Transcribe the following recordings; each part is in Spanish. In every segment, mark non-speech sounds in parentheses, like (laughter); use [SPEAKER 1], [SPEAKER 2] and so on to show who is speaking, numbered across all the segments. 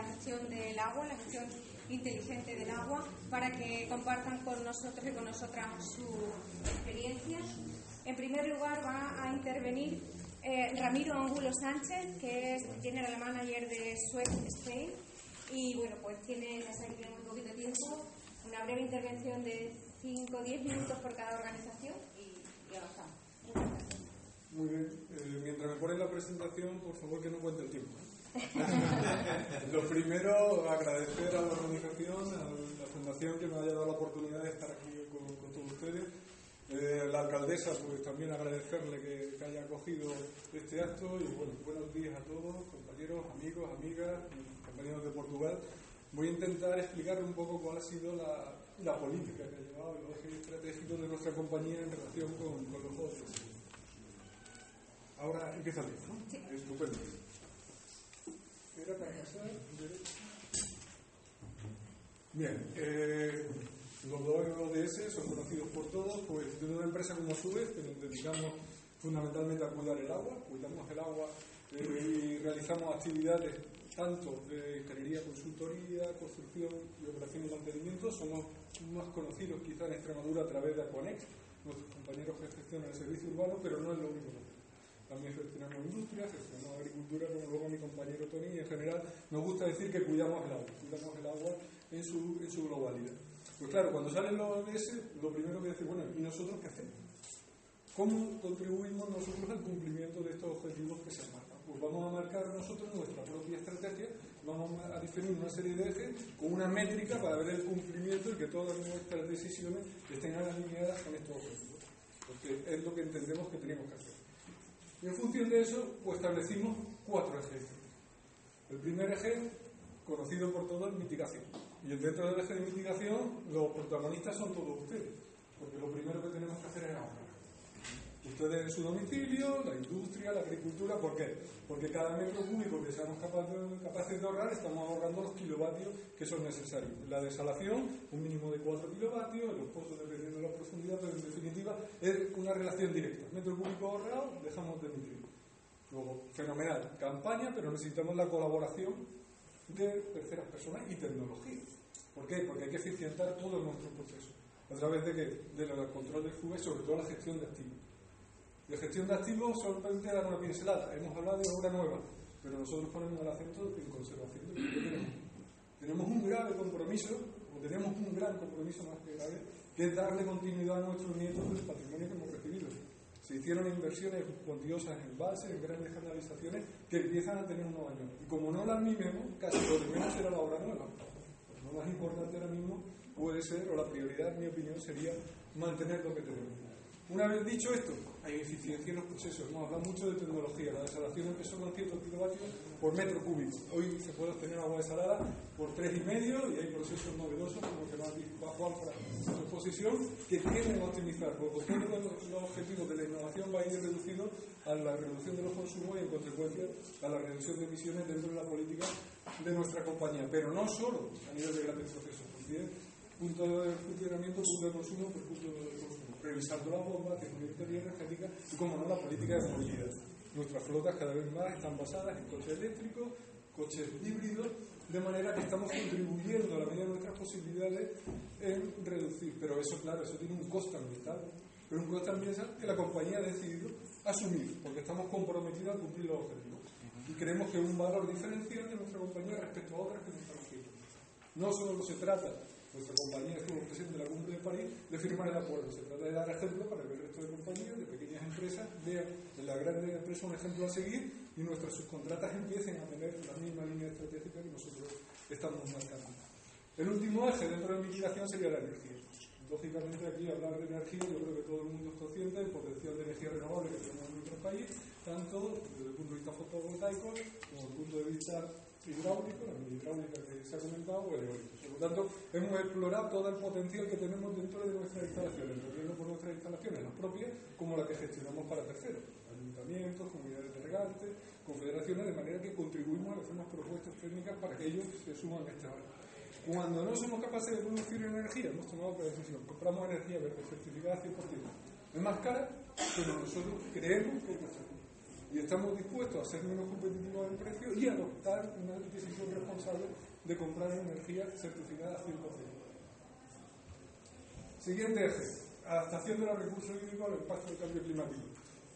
[SPEAKER 1] la gestión del agua, la gestión inteligente del agua, para que compartan con nosotros y con nosotras su experiencia. En primer lugar va a intervenir eh, Ramiro Angulo Sánchez, que es General Manager de Suez Spain. Y bueno, pues tiene, ya tenemos un poquito tiempo, una breve intervención de 5 o 10 minutos por cada organización y, y avanzamos.
[SPEAKER 2] Muy bien. Eh, mientras me ponen la presentación, por favor que no cuente el tiempo. (laughs) Lo primero, agradecer a la organización, a la fundación que me haya dado la oportunidad de estar aquí con, todos ustedes. Eh, la alcaldesa, pues también agradecerle que, haya acogido este acto y bueno, buenos días a todos, compañeros, amigos, amigas, compañeros de Portugal. Voy a intentar explicarle un poco cuál ha sido la, la política que ha llevado el eje estratégico de nuestra compañía en relación con, con los jóvenes. Ahora empieza bien, ¿no? Sí. Estupendo. Bien, eh, los dos ODS son conocidos por todos, pues de una empresa como Suez, que nos dedicamos fundamentalmente a cuidar el agua, cuidamos el agua eh, y realizamos actividades tanto de ingeniería, consultoría, construcción y operación y mantenimiento. Somos más conocidos quizá en Extremadura a través de Aconex, nuestros compañeros que gestionan el servicio urbano, pero no es lo único también gestionamos industria, gestionamos agricultura, como luego mi compañero Tony, y en general nos gusta decir que cuidamos el agua, cuidamos el agua en su, en su globalidad. Pues claro, cuando salen los ODS, lo primero que decimos, bueno, ¿y nosotros qué hacemos? ¿Cómo contribuimos nosotros al cumplimiento de estos objetivos que se marcan? Pues vamos a marcar nosotros nuestra propia estrategia, vamos a definir una serie de ejes con una métrica para ver el cumplimiento y que todas nuestras decisiones estén alineadas con estos objetivos, porque es lo que entendemos que tenemos que hacer. Y en función de eso, pues establecimos cuatro ejes. El primer eje, conocido por todos, es mitigación. Y dentro del eje de mitigación, los protagonistas son todos ustedes, porque lo primero que tenemos que hacer es ahorrar. Ustedes en su domicilio, la industria, la agricultura, ¿por qué? Porque cada metro cúbico que seamos capaces de ahorrar, estamos ahorrando los kilovatios que son necesarios. La desalación, un mínimo de 4 kilovatios, los pozos dependiendo de la profundidad, pero en definitiva es una relación directa. Metro cúbico ahorrado, dejamos de emitir. Luego, fenomenal, campaña, pero necesitamos la colaboración de terceras personas y tecnología. ¿Por qué? Porque hay que eficientar todo nuestro proceso. ¿A través de qué? Del control del FUE, sobre todo la gestión de activos. De gestión de activos solamente dar una pincelada. Hemos hablado de obra nueva, pero nosotros ponemos el acento en conservación de lo que tenemos. Tenemos un grave compromiso, o tenemos un gran compromiso más que grave, que es darle continuidad a nuestros nietos del patrimonio que hemos recibido. Se hicieron inversiones cuantiosas en base, en grandes canalizaciones, que empiezan a tener unos años. Y como no las mimemos, casi lo de menos será la obra nueva. Lo más importante ahora mismo puede ser, o la prioridad, en mi opinión, sería mantener lo que tenemos. Una vez dicho esto, hay eficiencia en los procesos. Hemos hablado mucho de tecnología. La desalación empezó con 100 kilovatios por metro cúbico. Hoy se puede obtener agua desalada por 3,5 y hay procesos novedosos, como que nos ha Juan en su exposición, que quieren optimizar. Porque uno de los objetivos de la innovación va a ir reducido a la reducción de los consumos y, en consecuencia, a la reducción de emisiones dentro de la política de nuestra compañía. Pero no solo a nivel de grandes procesos. Punto de funcionamiento, punto de consumo, punto de consumo revisando la bomba, tecnología energética y, como no, la política de movilidad. Nuestras flotas cada vez más están basadas en coches eléctricos, coches híbridos, de manera que estamos contribuyendo a la medida de nuestras posibilidades en reducir. Pero eso, claro, eso tiene un coste ambiental, pero un coste ambiental que la compañía ha decidido asumir, porque estamos comprometidos a cumplir los objetivos. Y creemos que es un valor diferencial de nuestra compañía respecto a otras que no están haciendo. No solo se trata nuestra compañía estuvo presente en la cumbre de París, de firmar el acuerdo. Se trata de dar ejemplo para que el resto de compañías, de pequeñas empresas, vean en la grandes empresas un ejemplo a seguir y nuestras subcontratas empiecen a tener la misma línea estratégica que nosotros estamos marcando. El último eje dentro de mitigación sería la energía. Lógicamente aquí hablar de energía, yo creo que todo el mundo es consciente del potencial de energía renovable que tenemos en nuestro país, tanto desde el punto de vista fotovoltaico como desde el punto de vista hidráulico, la hidráulica que se ha comentado, o eólico. Por lo tanto, hemos explorado todo el potencial que tenemos dentro de nuestras instalaciones, entendiendo por nuestras instalaciones, las propias, como las que gestionamos para terceros, ayuntamientos, comunidades de regantes, confederaciones, de manera que contribuimos a hacer unas propuestas técnicas para que ellos se suman a esta hora. Cuando no somos capaces de producir energía, hemos tomado la decisión, compramos energía verde certificada 100%. Es más cara, pero nosotros creemos que es y estamos dispuestos a ser menos competitivos en precio y adoptar una decisión responsable de comprar energía certificada 100%. Siguiente eje, adaptación de los recursos hídricos al impacto del cambio climático.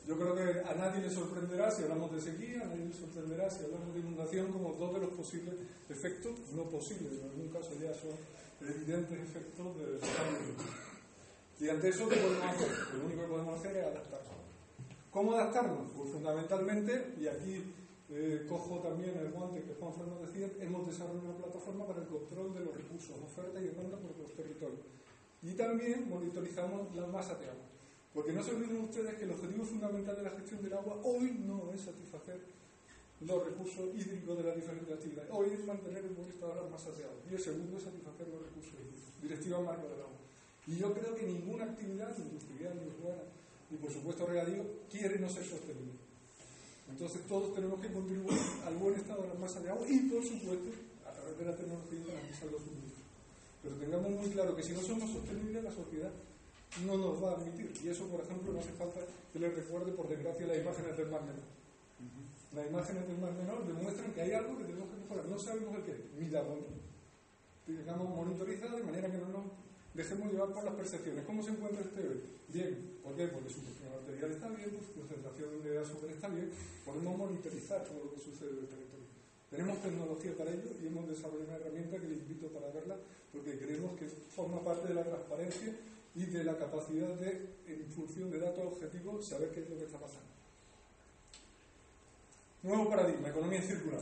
[SPEAKER 2] Yo creo que a nadie le sorprenderá si hablamos de sequía, a nadie le sorprenderá si hablamos de inundación como dos de los posibles efectos, no posibles, en algún caso ya son evidentes efectos del cambio climático. Y ante eso, ¿qué podemos hacer? Lo único que podemos hacer es adaptarnos. ¿Cómo adaptarnos? Pues fundamentalmente, y aquí eh, cojo también el guante que Juan Fernández decía, hemos desarrollado una plataforma para el control de los recursos, oferta y demanda por los territorios. Y también monitorizamos las masas de agua. Porque no se olviden ustedes que el objetivo fundamental de la gestión del agua hoy no es satisfacer los recursos hídricos de las diferentes actividades. Hoy es mantener el buen estado las masas de agua. Y el segundo es satisfacer los recursos hídricos. Directiva marco del agua. Y yo creo que ninguna actividad industrial ni urbana, ni por supuesto regadío, quiere no ser sostenible. Entonces todos tenemos que contribuir al buen estado de las masas de agua y por supuesto a través de la tecnología garantizar los suministros. Pero tengamos muy claro que si no somos sostenibles, la sociedad no nos va a admitir. Y eso, por ejemplo, no hace falta que les recuerde, por desgracia, las imágenes del Mar Menor. Las imágenes del Mar Menor demuestran que hay algo que tenemos que mejorar. No sabemos el qué. Midamoni. Digamos, monitorizado de manera que no nos dejemos llevar por las percepciones. ¿Cómo se encuentra este hoy? Bien. ¿Por qué? Porque su presión arterial está bien, su concentración de azúcar está bien. Podemos monitorizar todo lo que sucede en el territorio. Tenemos tecnología para ello y hemos desarrollado una herramienta que le invito para verla porque creemos que forma parte de la transparencia y de la capacidad de, en función de datos objetivos, saber qué es lo que está pasando. Nuevo paradigma, economía circular.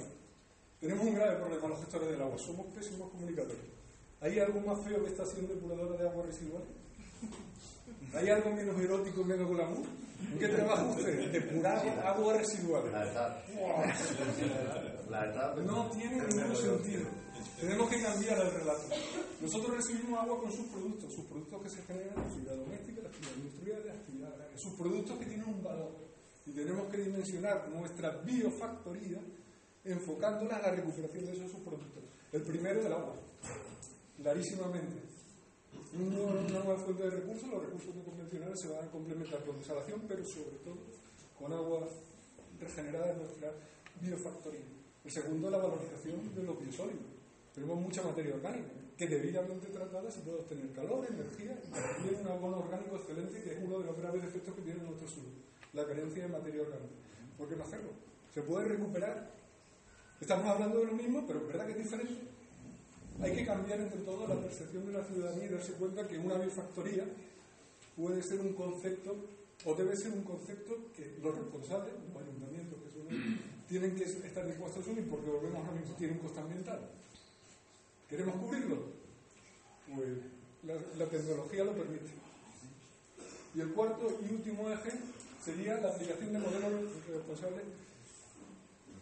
[SPEAKER 2] Tenemos un grave problema los gestores del agua, somos pésimos comunicadores. ¿Hay algo más feo que esta estación depuradora de agua residual? ¿Hay algo menos erótico, menos glamour? ¿En qué trabaja usted? Depurar agua residual.
[SPEAKER 3] La verdad. La verdad.
[SPEAKER 2] No tiene ningún sentido. Tenemos que cambiar el relato. Nosotros recibimos agua con sus productos, sus productos que se generan en la actividad doméstica, la actividad industrial, la actividad agraria, sus productos que tienen un valor. Y tenemos que dimensionar nuestra biofactoría enfocándola a la recuperación de esos productos. El primero, el agua, clarísimamente. Una nueva fuente de recursos, los recursos convencionales se van a complementar con desalación, pero sobre todo con agua regenerada en nuestra biofactoría. El segundo, la valorización de los biosólidos. Tenemos mucha materia orgánica que debidamente tratada se puede obtener calor, energía y un abono orgánico excelente que es uno de los graves defectos que tiene nuestro suelo, la carencia de materia orgánica. ¿Por qué no hacerlo? Se puede recuperar. Estamos hablando de lo mismo, pero es verdad que es diferente. Hay que cambiar entre todo la percepción de la ciudadanía y darse cuenta que una biofactoría puede ser un concepto o debe ser un concepto que los responsables, los ayuntamientos que son tienen que estar dispuestos a asumir porque volvemos a mismo, tiene un coste ambiental. ¿Queremos cubrirlo? Pues la, la, tecnología lo permite. Y el cuarto y último eje sería la aplicación de modelos responsables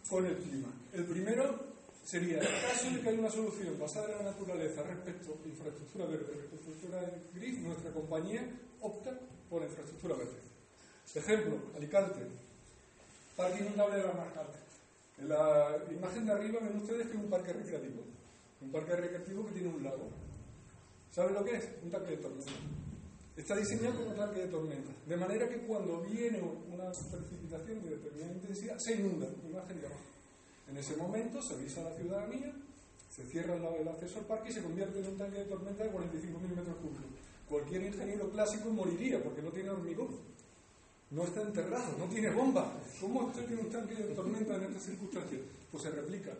[SPEAKER 2] con el clima. El primero sería, en caso de que haya una solución basada en la naturaleza respecto a infraestructura verde, infraestructura gris, nuestra compañía opta por infraestructura verde. Ejemplo, Alicante, parque inundable de la marca En la imagen de arriba ven ustedes que es un parque recreativo. Un parque recreativo que tiene un lago. ¿Saben lo que es? Un tanque de tormenta. Está diseñado como tanque de tormenta. De manera que cuando viene una precipitación de determinada intensidad, se inunda. Imagen de abajo. En ese momento se avisa a la ciudadanía, se cierra el acceso al parque y se convierte en un tanque de tormenta de 45.000 metros cúbicos. Cualquier ingeniero clásico moriría porque no tiene hormigón. No está enterrado, no tiene bomba. ¿Cómo usted tiene un tanque de tormenta en estas circunstancias? Pues se replica.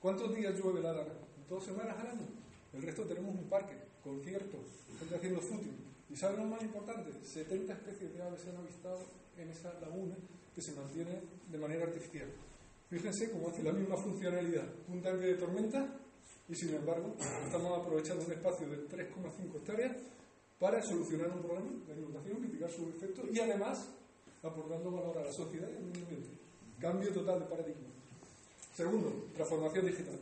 [SPEAKER 2] ¿Cuántos días llueve la lana? Dos semanas al año. El resto tenemos un parque, conciertos, gente haciendo fútbol. ¿Y saben lo más importante? 70 especies de aves se han avistado en esa laguna que se mantiene de manera artificial. Fíjense cómo hace la misma funcionalidad un tanque de tormenta y sin embargo estamos aprovechando un espacio de 3,5 hectáreas para solucionar un problema, la inundación, mitigar sus efectos y además aportando valor a la sociedad y al medio ambiente. Cambio total de paradigma. Segundo, transformación digital.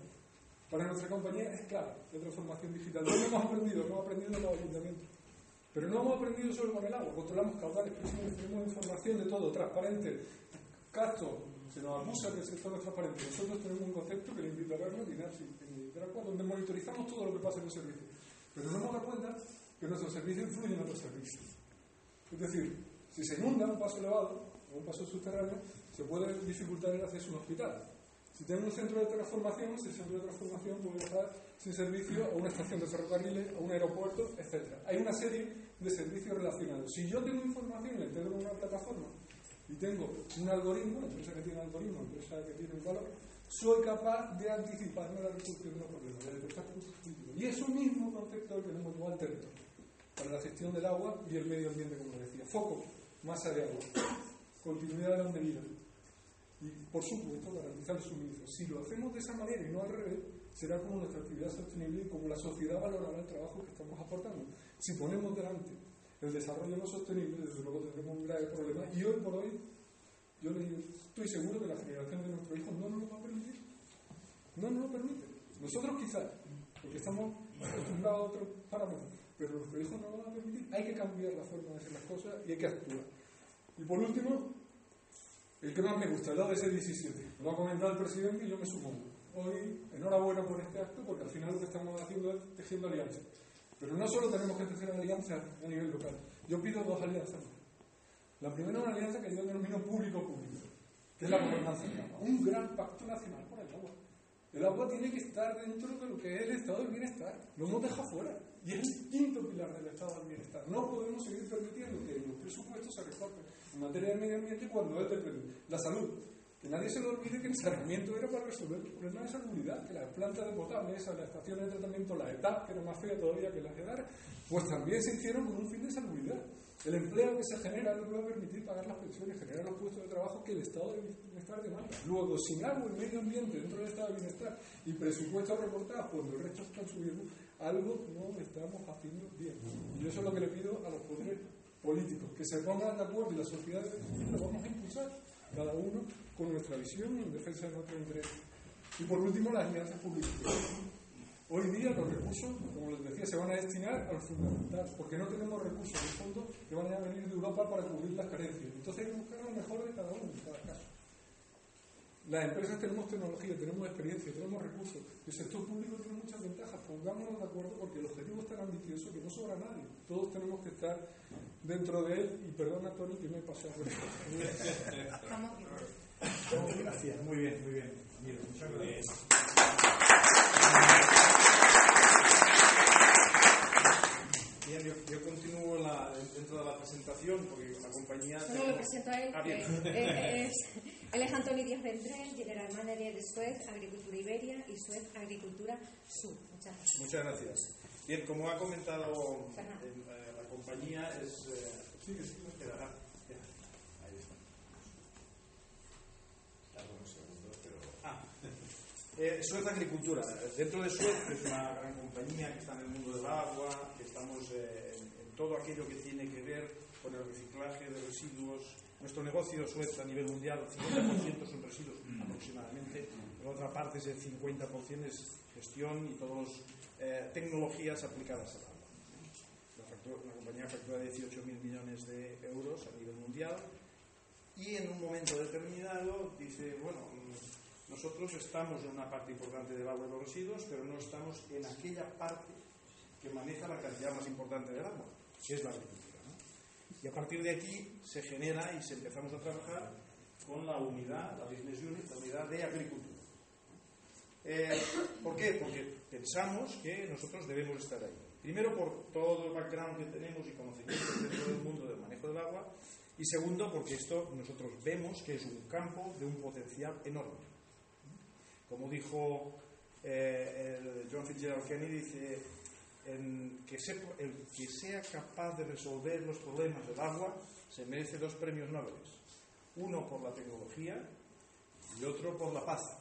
[SPEAKER 2] Para nuestra compañía es clave la transformación digital. No hemos aprendido, hemos aprendido en los ayuntamientos. Pero no hemos aprendido solo con el agua, controlamos caudales, tenemos información de todo, transparente, casto, se nos acusa que el sector es transparente. Nosotros tenemos un concepto que le invito a verlo, DINAPSI, en Nicaragua, donde monitorizamos todo lo que pasa en el servicio. Pero no nos da cuenta que nuestro servicio influye en otros servicios. Es decir, si se inunda un paso elevado, o un paso subterráneo, se puede dificultar el acceso a un hospital. Si tengo un centro de transformación, ese centro de transformación puede estar sin servicio a una estación de ferrocarriles, a un aeropuerto, etc. Hay una serie de servicios relacionados. Si yo tengo información y la integro en una plataforma y tengo un algoritmo, empresa que tiene un algoritmo, empresa que tiene un valor, soy capaz de anticiparme la resolución de los problemas, de detectar. Y es un mismo concepto que hemos llevado al territorio, para la gestión del agua y el medio ambiente, como decía. Foco, masa de agua, continuidad de la medida. Y, por supuesto, garantizar el suministro. Si lo hacemos de esa manera y no al revés, será como nuestra actividad sostenible y como la sociedad valorará el trabajo que estamos aportando. Si ponemos delante el desarrollo no sostenible, desde luego tendremos un grave problema. Y hoy por hoy, yo estoy seguro que la generación de nuestros hijos no nos lo va a permitir. No nos lo permite. Nosotros quizás, porque estamos acostumbrados a otros parámetros, pero nuestros hijos no lo van a permitir. Hay que cambiar la forma de hacer las cosas y hay que actuar. Y por último, el que más me gusta, el ese 17 Lo ha comentado el presidente y yo me sumo. Hoy, enhorabuena por este acto, porque al final lo que estamos haciendo es tejiendo alianzas. Pero no solo tenemos que tejer alianzas a nivel local. Yo pido dos alianzas. La primera es una alianza que yo denomino público-público, que es la gobernanza Un gran pacto nacional por el agua. El agua tiene que estar dentro de lo que es el estado del bienestar. Lo hemos dejado fuera. Y es el quinto pilar del estado del bienestar. No podemos seguir permitiendo que los presupuestos se recorten en materia de medio ambiente cuando es de la salud. Que nadie se le olvide que el saneamiento era para resolver los problemas de salubridad, que las plantas de potable, esas, las estaciones de tratamiento, la ETAP, que era más fea todavía que las EDAR, pues también se hicieron con un fin de salubridad. El empleo que se genera no puede permitir pagar las pensiones, generar los puestos de trabajo que el Estado de Bienestar demanda. Luego, sin agua y medio ambiente dentro del Estado de Bienestar y presupuestos reportados cuando el resto están subiendo, algo no estamos haciendo bien. Y eso es lo que le pido a los poderes políticos, que se pongan de acuerdo y la sociedad lo vamos a impulsar, cada uno con nuestra visión en defensa de nuestro interés. Y por último, las alianzas públicas. Hoy día los recursos, como les decía, se van a destinar al fundamental, porque no tenemos recursos de fondo que van a venir de Europa para cubrir las carencias. Entonces hay que buscar lo mejor de cada uno, en cada caso. Las empresas tenemos tecnología, tenemos experiencia, tenemos recursos. El sector público tiene muchas ventajas. Pongámonos de acuerdo porque el objetivo es tan ambicioso que no sobra nadie. Todos tenemos que estar dentro de él. Y perdona, Tony, que me he pasado.
[SPEAKER 4] Gracias, muy bien, muy bien. muchas gracias. Bien, yo, continúo dentro de la presentación porque la compañía.
[SPEAKER 1] Solo lo presento a él. Ah, es, él es Antonio Díaz Vendrell, General Manager de Suez Agricultura Iberia y Suez Agricultura Sur. Muchas gracias.
[SPEAKER 4] Muchas gracias. Bien, como ha comentado eh, la compañía, es. Eh, sí, sí, quedará. (laughs) Eh, Suez Agricultura. Dentro de Suez es una gran compañía que está en el mundo del agua, que estamos eh, en, todo aquello que tiene que ver con el reciclaje de residuos. Nuestro negocio Suez a nivel mundial, el 50% son residuos aproximadamente, la otra parte es el 50% es gestión y todas eh, tecnologías aplicadas al agua. La, compañía factura 18.000 millones de euros a nivel mundial y en un momento determinado dice, bueno, nosotros estamos en una parte importante del agua y los residuos, pero no estamos en aquella parte que maneja la cantidad más importante del agua, que es la agricultura. Y a partir de aquí se genera y se empezamos a trabajar con la unidad, la business unit, la unidad de agricultura. Eh, ¿Por qué? Porque pensamos que nosotros debemos estar ahí. Primero por todo el background que tenemos y conocimientos dentro del mundo del manejo del agua. Y segundo porque esto nosotros vemos que es un campo de un potencial enorme. Como dijo eh, John Fitzgerald Kennedy, dice, que el que sea capaz de resolver los problemas del agua se merece dos premios Nobel. Uno por la tecnología y otro por la paz.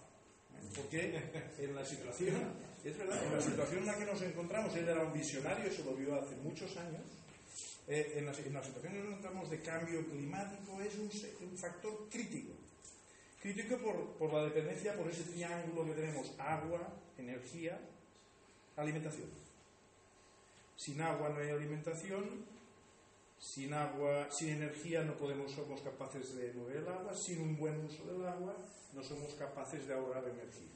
[SPEAKER 4] Porque en la situación, es verdad, en la situación en la que nos encontramos, él era un visionario, eso lo vio hace muchos años, eh, en, la, situación en que nos encontramos de cambio climático es un factor crítico Crítico por, la dependencia, por ese triángulo que tenemos, agua, energía, alimentación. Sin agua no hay alimentación, sin agua, sin energía no podemos, somos capaces de mover el agua, sin un buen uso del agua no somos capaces de ahorrar energía.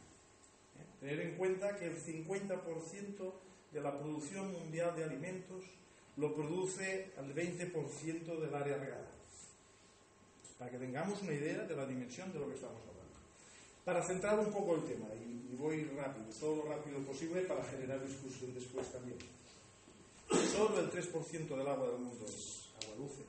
[SPEAKER 4] ¿Eh? Tener en cuenta que el 50% de la producción mundial de alimentos lo produce al 20% del área regada. para que tengamos una idea de la dimensión de lo que estamos hablando. Para centrar un poco el tema, y, y voy rápido, todo lo rápido posible para generar discusión después también. Solo el 3% del agua del mundo es agua dulce.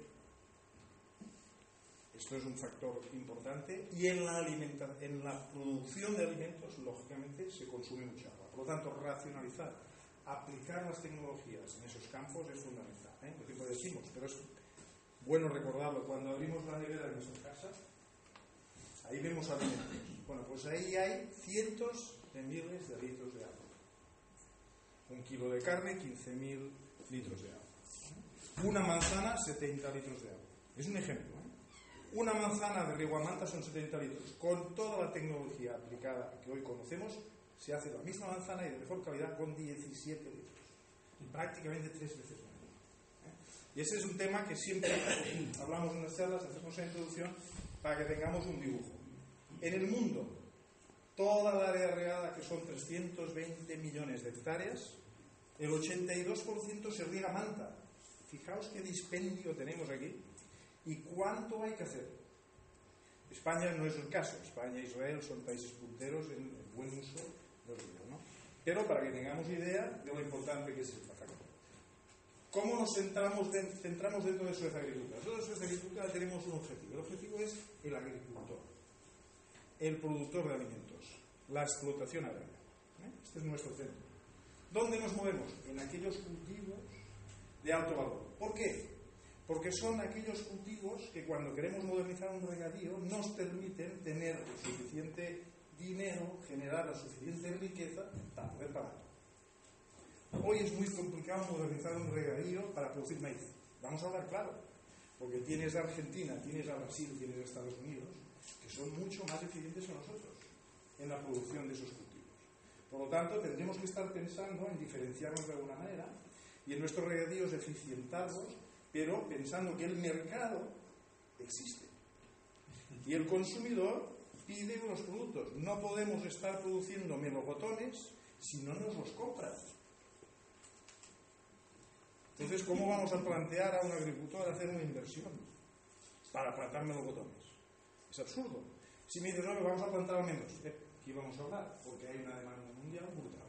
[SPEAKER 4] Esto es un factor importante y en la, alimenta en la producción de alimentos, lógicamente, se consume mucha agua. Por lo tanto, racionalizar, aplicar las tecnologías en esos campos es fundamental. ¿eh? Lo decimos, pero es bueno recordarlo. Cuando abrimos la nevera de nuestra casa, ahí vemos alimentos. Bueno, pues ahí hay cientos de miles de litros de agua. Un kilo de carne, 15.000 litros de agua. Una manzana, 70 litros de agua. Es un ejemplo. ¿eh? Una manzana de Riguamanta son 70 litros. Con toda la tecnología aplicada que hoy conocemos, se hace la misma manzana y de mejor calidad con 17 litros. Y prácticamente tres veces más. ¿eh? Y ese es un tema que siempre (coughs) hablamos en las charlas, hacemos una introducción para que tengamos un dibujo. En el mundo, toda la área regada, que son 320 millones de hectáreas, el 82% se riega manta. Fijaos qué dispendio tenemos aquí y cuánto hay que hacer. España no es el caso. España e Israel son países punteros en el buen uso del río. ¿no? Pero para que tengamos idea de lo importante que es esta factor. ¿Cómo nos centramos, de, dentro de Suez Agricultura? Dentro de Suez Agricultura tenemos un objetivo. El objetivo es el agricultor, el productor de alimentos, la explotación agraria. ¿eh? Este es nuestro centro. ¿Dónde nos movemos? En aquellos cultivos de alto valor. ¿Por qué? Porque son aquellos cultivos que cuando queremos modernizar un regadío nos permiten tener suficiente dinero, generar la suficiente riqueza para poder pagar. Hoy es muy complicado modernizar un regadío para producir maíz. Vamos a hablar claro, porque tienes a Argentina, tienes a Brasil, tienes a Estados Unidos, que son mucho más eficientes que nosotros en la producción de esos cultivos. Por lo tanto, tendremos que estar pensando en diferenciarnos de alguna manera y en nuestros regadíos eficientarlos, pero pensando que el mercado existe. Y el consumidor pide unos productos. No podemos estar produciendo melocotones si no nos los compran. Entonces, ¿cómo vamos a plantear a un agricultor hacer una inversión para plantar melocotones? Es absurdo. Si me dices, no, vamos a plantar almendros, ¿de qué vamos a hablar? Porque hay una demanda mundial brutal.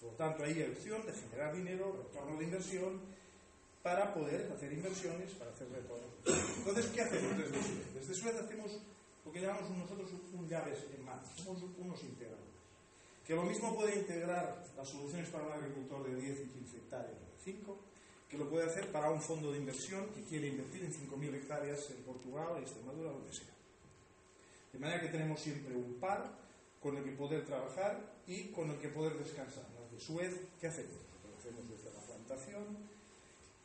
[SPEAKER 4] Por lo tanto, hay opción de generar dinero, retorno de inversión, para poder hacer inversiones, para hacer retornos. Entonces, ¿qué hacemos desde Suez? Desde Suez hacemos lo que llamamos nosotros un llaves en mano, somos unos integradores. Que lo mismo puede integrar las soluciones para un agricultor de 10 y 15 hectáreas de 5, que lo puede hacer para un fondo de inversión que quiere invertir en 5.000 hectáreas en Portugal, en Extremadura, donde sea. De manera que tenemos siempre un par con el que poder trabajar y con el que poder descansar. Las de Suez, ¿qué hacemos? Hacemos desde la plantación,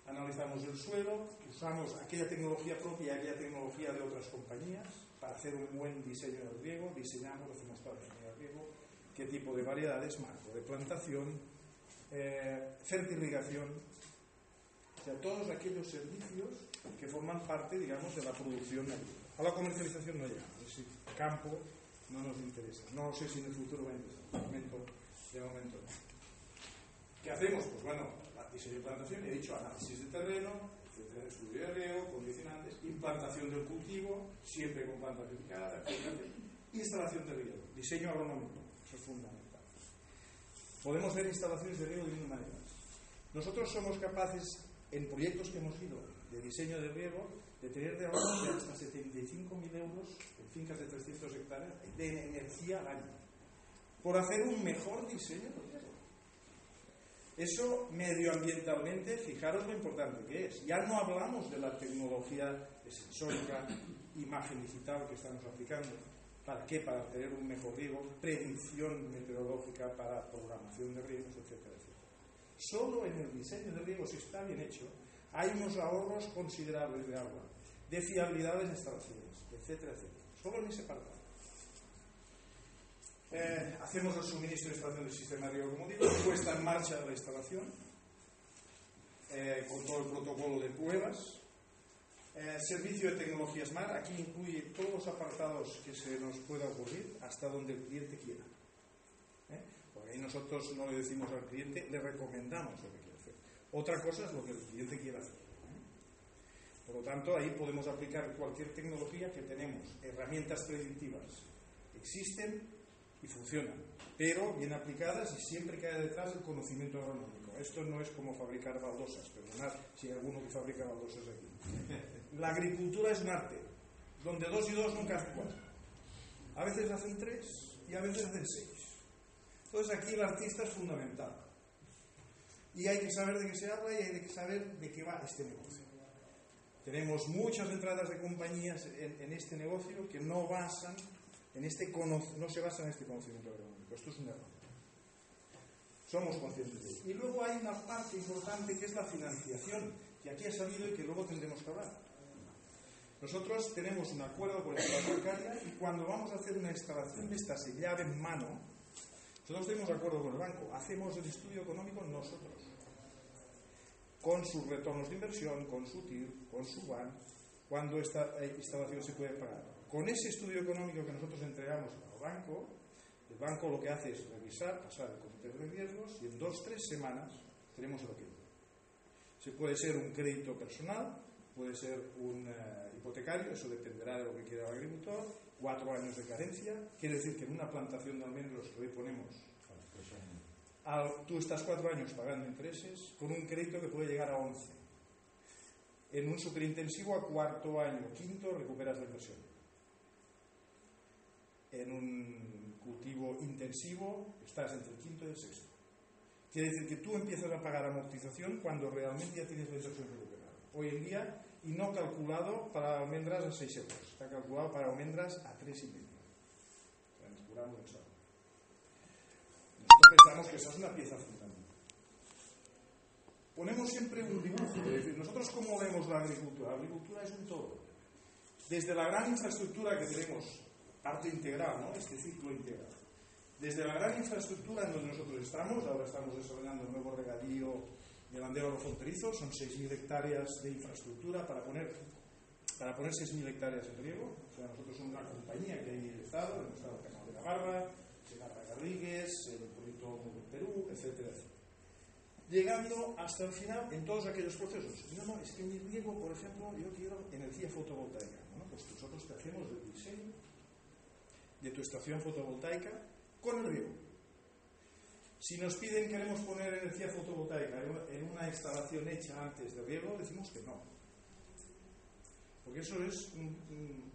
[SPEAKER 4] analizamos el suelo, usamos aquella tecnología propia y aquella tecnología de otras compañías para hacer un buen diseño del riego, diseñamos, hacemos ingeniería del riego, qué tipo de variedades, marco de plantación, eh, fertilización, o sea, todos aquellos servicios que forman parte, digamos, de la producción agrícola. A la comercialización no llegamos, es decir, campo no nos interesa. No sé si en el futuro va a interesar. De momento, de momento no. ¿Qué hacemos? Pues bueno, diseño de plantación, he dicho análisis de terreno, estudio de riego, condicionantes, implantación del cultivo, siempre con planta verificada, instalación de riego, diseño agronómico, eso es fundamental. Podemos hacer instalaciones de riego de mil maneras. Nosotros somos capaces, en proyectos que hemos ido de diseño de riego, de tener de hasta 75.000 euros en fincas de 300 hectáreas de energía al año, por hacer un mejor diseño. Eso medioambientalmente, fijaros lo importante que es. Ya no hablamos de la tecnología sensórica, imagen digital que estamos aplicando. ¿Para qué? Para tener un mejor riego, predicción meteorológica para programación de riegos, etcétera. Solo en el diseño de riego, si está bien hecho, hay unos ahorros considerables de agua, de fiabilidad de las instalaciones, etcétera, etcétera. Solo en ese apartado. Eh, hacemos el suministro de instalación del sistema de como digo, puesta en marcha la instalación, eh, con todo el protocolo de pruebas. Eh, servicio de tecnologías MAR, aquí incluye todos los apartados que se nos pueda ocurrir hasta donde el cliente quiera. Porque ahí nosotros no le decimos al cliente, le recomendamos lo que quiere hacer. Otra cosa es lo que el cliente quiera hacer. Por lo tanto, ahí podemos aplicar cualquier tecnología que tenemos, herramientas predictivas. Existen y funcionan, pero bien aplicadas y siempre queda detrás el conocimiento agronómico. Esto no es como fabricar baldosas, perdonad si hay alguno que fabrica baldosas aquí. (laughs) La agricultura es un arte, donde dos y dos nunca hacen cuatro. A veces hacen tres y a veces hacen seis. Entonces aquí el artista es fundamental. Y hay que saber de qué se habla y hay que saber de qué va este negocio. Tenemos muchas entradas de compañías en, este negocio que no basan en este no se basan en este conocimiento agronómico. Esto es un error. Somos conscientes de ello. Y luego hay una parte importante que es la financiación, que aquí ha salido y que luego tendremos que hablar. Nosotros tenemos un acuerdo con la bancaria y cuando vamos a hacer una instalación de estas llave en mano, nosotros tenemos acuerdo con el banco, hacemos el estudio económico nosotros, con sus retornos de inversión, con su TIR, con su BAN, cuando esta instalación se puede pagar. Con ese estudio económico que nosotros entregamos al banco, el banco lo que hace es revisar, pasar el comité de riesgos y en dos, tres semanas tenemos el crédito. Se puede ser un crédito personal, puede ser un eh, hipotecario, eso dependerá de lo que quiera el agricultor, cuatro años de carencia, quiere decir que en una plantación de almendros que hoy ponemos, tú estás cuatro años pagando intereses con un crédito que puede llegar a 11. En un superintensivo a cuarto año, quinto, recuperas la inversión. En un cultivo intensivo estás entre el quinto y el sexto. Quiere decir que tú empiezas a pagar amortización cuando realmente ya tienes la inversión recuperada. Hoy en día y no calculado para almendras a 6 euros, está calculado para almendras a 3,5. Nosotros pensamos que esa es una pieza fundamental. Ponemos siempre un dibujo, es decir, nosotros cómo vemos la agricultura. La agricultura es un todo. Desde la gran infraestructura que tenemos, parte integral, ¿no? este ciclo integral. Desde la gran infraestructura en donde nosotros estamos, ahora estamos desarrollando el nuevo regadío el Andeo Fronterizo, son 6.000 hectáreas de infraestructura para poner, para poner 6.000 hectáreas en riego. O sea, nosotros somos una compañía que hay en el Estado, en el Estado Canal de la Barra, Segarra Garrigues, el proyecto Perú, etcétera. Llegando hasta el final en todos aquellos procesos. No, no, es que mi riego, por ejemplo, yo quiero energía fotovoltaica. Bueno, pues nosotros te hacemos el diseño de tu estación fotovoltaica con el riego si nos piden queremos poner energía fotovoltaica en una instalación hecha antes de riego, decimos que no. Porque eso es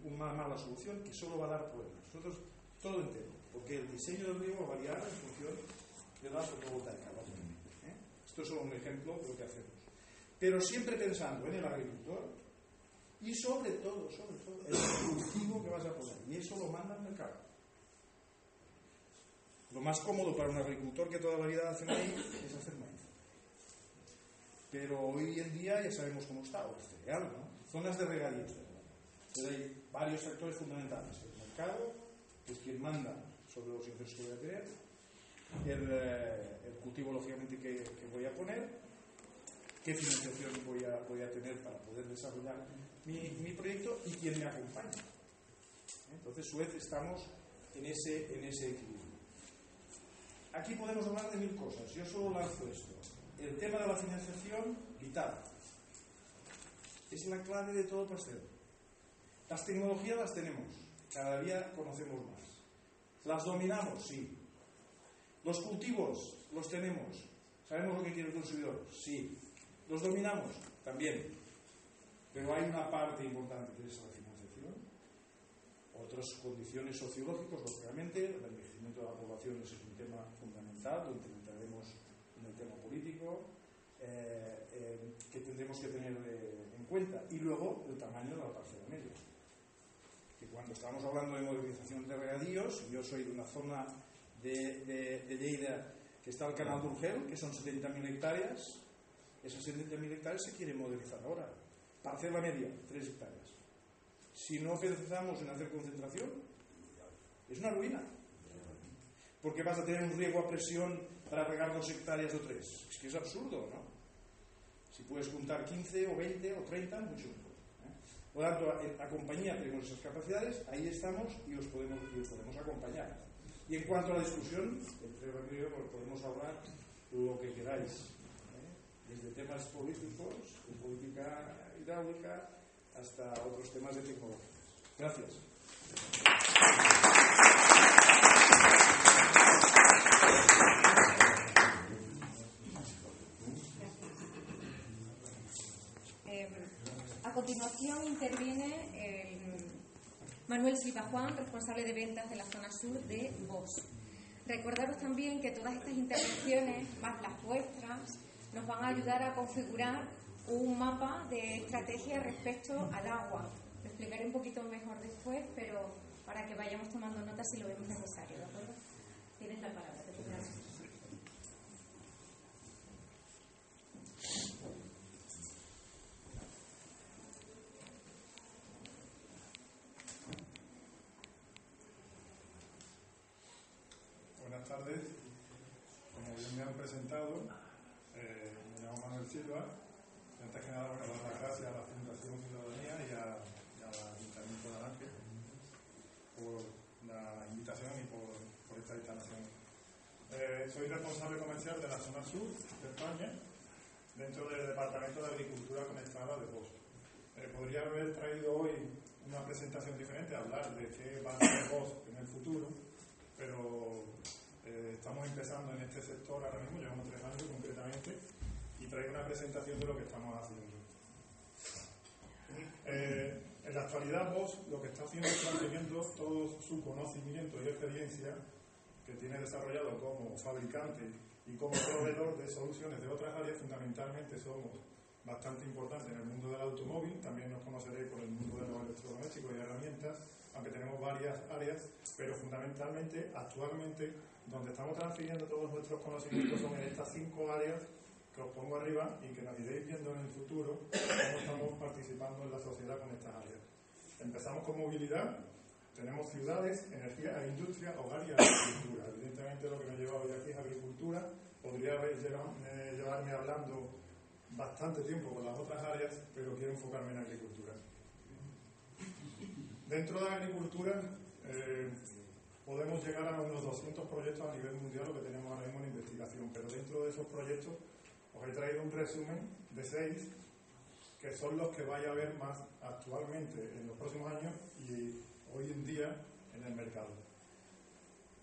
[SPEAKER 4] una mala solución que solo va a dar problemas. Nosotros todo entero, porque el diseño del riego va a variar en función de la fotovoltaica. ¿eh? Esto es solo un ejemplo de lo que hacemos. Pero siempre pensando en el agricultor y sobre todo, sobre todo, el cultivo que vas a poner. Y eso lo manda el mercado. Lo más cómodo para un agricultor que toda la vida hace maíz es hacer maíz. Pero hoy en día ya sabemos cómo está, o el cereal, ¿no? Zonas de regadío. Pero hay varios factores fundamentales. El mercado, es quien manda sobre los ingresos que voy a tener, el, eh, cultivo, lógicamente, que, voy a poner, qué financiación voy a, tener para poder desarrollar mi, proyecto y quién me acompaña. Entonces, su vez, estamos en ese, en ese equilibrio. Aquí podemos hablar de mil cosas. Yo solo lanzo esto. El tema de la financiación, vital. Es la clave de todo pastel. Las tecnologías las tenemos. Cada día conocemos más. ¿Las dominamos? Sí. ¿Los cultivos? Los tenemos. ¿Sabemos lo que quiere el consumidor? Sí. ¿Los dominamos? También. Pero hay una parte importante que es la financiación. Otras condiciones sociológicas, lógicamente. El envejecimiento de la población es un tema lo entraremos en el tema político, eh, eh, que tendremos que tener eh, en cuenta. Y luego el tamaño de la parcela media. Que cuando estamos hablando de modernización de regadíos, yo soy de una zona de, de, Lleida que está el canal de que son 70.000 hectáreas. Esas 70.000 hectáreas se quieren modernizar ahora. Parcela media, 3 hectáreas. Si no pensamos en hacer concentración, es una ruina porque vas a tener un riego a presión para regar dos hectáreas o tres. Es que es absurdo, ¿no? Si puedes juntar 15 o 20 o 30, mucho mejor. Por lo tanto, la compañía tenemos esas capacidades, ahí estamos y os podemos, podemos acompañar. Y en cuanto a la discusión, entre Ramiro pues podemos hablar lo que queráis, ¿eh? desde temas políticos, de política hidráulica, hasta otros temas de tecnología. Gracias.
[SPEAKER 1] Eh, a continuación interviene el Manuel Silva Juan, responsable de ventas de la zona sur de VOS. Recordaros también que todas estas intervenciones, más las vuestras, nos van a ayudar a configurar un mapa de estrategia respecto al agua. Lo explicaré un poquito mejor después, pero para que vayamos tomando nota si lo vemos necesario, ¿de acuerdo? Tienes la palabra,
[SPEAKER 5] tardes. Como bien me han presentado, eh, me llamo Manuel Silva. Antes que nada, bueno, dar las gracias a la Fundación Ciudadanía y, a, y al Ayuntamiento de Alange por la invitación y por, por esta instalación. Eh, soy responsable comercial de la zona sur de España, dentro del Departamento de Agricultura Conectada de Voz. Eh, podría haber traído hoy una presentación diferente, hablar de qué va a hacer Voz en el futuro, pero eh, estamos empezando en este sector ahora mismo, llevamos tres años concretamente, y traigo una presentación de lo que estamos haciendo. Eh, en la actualidad, Vox lo que está haciendo es transfiriendo todo su conocimiento y experiencia que tiene desarrollado como fabricante y como proveedor de soluciones de otras áreas, fundamentalmente somos bastante importantes en el mundo del automóvil, también nos conoceréis por el mundo de los electrodomésticos y herramientas, aunque tenemos varias áreas, pero fundamentalmente, actualmente, donde estamos transfiriendo todos nuestros conocimientos son en estas cinco áreas que os pongo arriba y que nos iréis viendo en el futuro cómo estamos participando en la sociedad con estas áreas. Empezamos con movilidad, tenemos ciudades, energía, industria, hogar y agricultura. Evidentemente lo que me lleva hoy aquí es agricultura, podría haber eh, llevarme hablando bastante tiempo con las otras áreas, pero quiero enfocarme en agricultura. Dentro de la agricultura eh, podemos llegar a unos 200 proyectos a nivel mundial, lo que tenemos ahora mismo en investigación, pero dentro de esos proyectos os he traído un resumen de seis que son los que vaya a haber más actualmente en los próximos años y hoy en día en el mercado.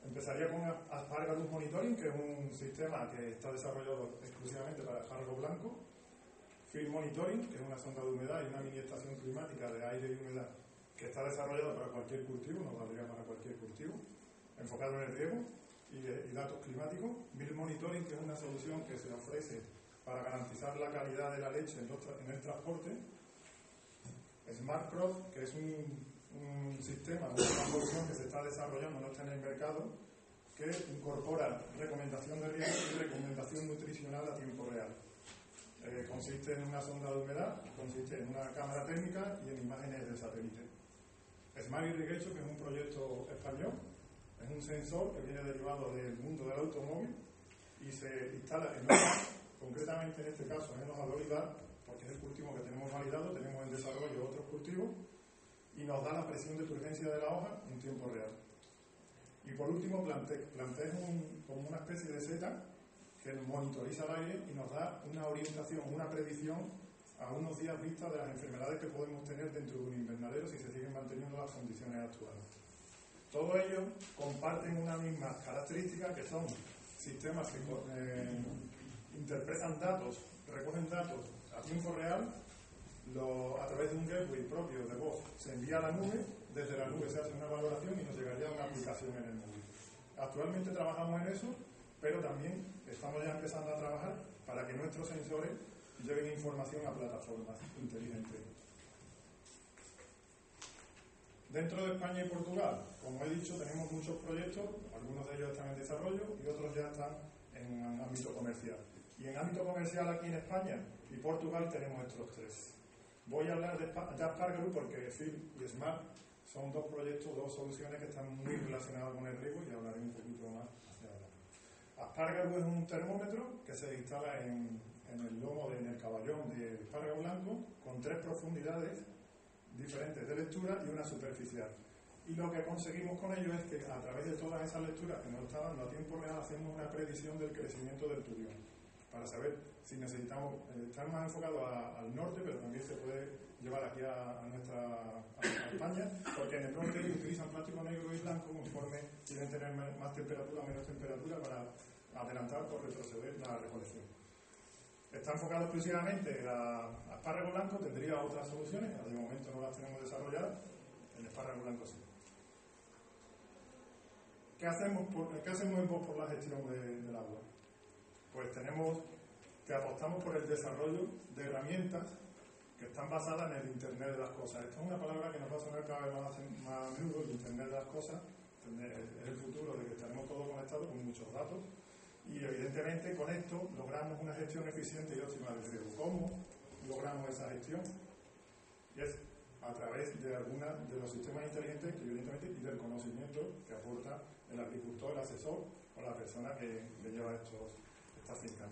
[SPEAKER 5] Empezaría con Aspargarus Monitoring, que es un sistema que está desarrollado exclusivamente para jarro blanco. Field Monitoring, que es una sonda de humedad y una mini estación climática de aire y humedad que está desarrollado para cualquier cultivo, nos valdría para cualquier cultivo, enfocado en el riego y, y datos climáticos. Bill Monitoring, que es una solución que se ofrece para garantizar la calidad de la leche en, el transporte. Smart Crop, que es un, un sistema, una solución que se está desarrollando, no está en el mercado, que incorpora recomendación de riego y recomendación nutricional a tiempo real. Eh, consiste en una sonda de humedad, consiste en una cámara térmica y en imágenes de satélite. Smart Irrigation, que es un proyecto español, es un sensor que viene derivado del mundo del automóvil y se instala en hojas, (coughs) concretamente en este caso en hoja de olivar, porque es el cultivo que tenemos validado, tenemos en desarrollo otros cultivos, y nos da la presión de turgencia de la hoja en tiempo real. Y por último, Plantec. Como una especie de seta que monitoriza el aire y nos da una orientación, una predicción a unos días vistas de las enfermedades que podemos tener dentro de un invernadero si se siguen manteniendo las condiciones actuales. Todos ellos comparten una misma característica que son sistemas que eh, interpretan datos, recogen datos a tiempo real, lo, a través de un gateway propio de voz se envía a la nube, desde la nube se hace una valoración y nos llegaría una aplicación en el móvil. Actualmente trabajamos en eso, pero también estamos ya empezando a trabajar para que nuestros sensores lleven información a plataformas inteligentes. Dentro de España y Portugal, como he dicho, tenemos muchos proyectos, algunos de ellos están en desarrollo y otros ya están en ámbito comercial. Y en ámbito comercial aquí en España y Portugal tenemos estos tres. Voy a hablar de, de Aspargarus porque Phil y Smart son dos proyectos, dos soluciones que están muy relacionadas con el riego y hablaré un poquito más hacia ahora. Aspargarus es un termómetro que se instala en, en el lomo, de, en el caballón del espárrago blanco, con tres profundidades diferentes de lectura y una superficial. Y lo que conseguimos con ello es que a través de todas esas lecturas que nos está dando a tiempo real hacemos una predicción del crecimiento del turión. para saber si necesitamos, eh, estamos más enfocados al norte, pero también se puede llevar aquí a, nuestra a, España, porque en el norte utilizan plástico negro y blanco conforme quieren tener más temperatura menos temperatura para adelantar o retroceder la recolección. Está enfocado exclusivamente a, a espárrago blanco, tendría otras soluciones, de momento no las tenemos desarrolladas, el espárrago blanco sí. ¿Qué hacemos, por, ¿qué hacemos por la gestión del agua? Pues tenemos que apostamos por el desarrollo de herramientas que están basadas en el Internet de las Cosas. Esta es una palabra que nos va a sonar cada vez más, más a menudo, el Internet de las Cosas. Es el futuro de que estaremos todos conectados con muchos datos y evidentemente con esto logramos una gestión eficiente y óptima del riego. ¿Cómo logramos esa gestión? Es a través de alguna de los sistemas inteligentes evidentemente y del conocimiento que aporta el agricultor, el asesor o la persona que, lleva estos, estas fincas.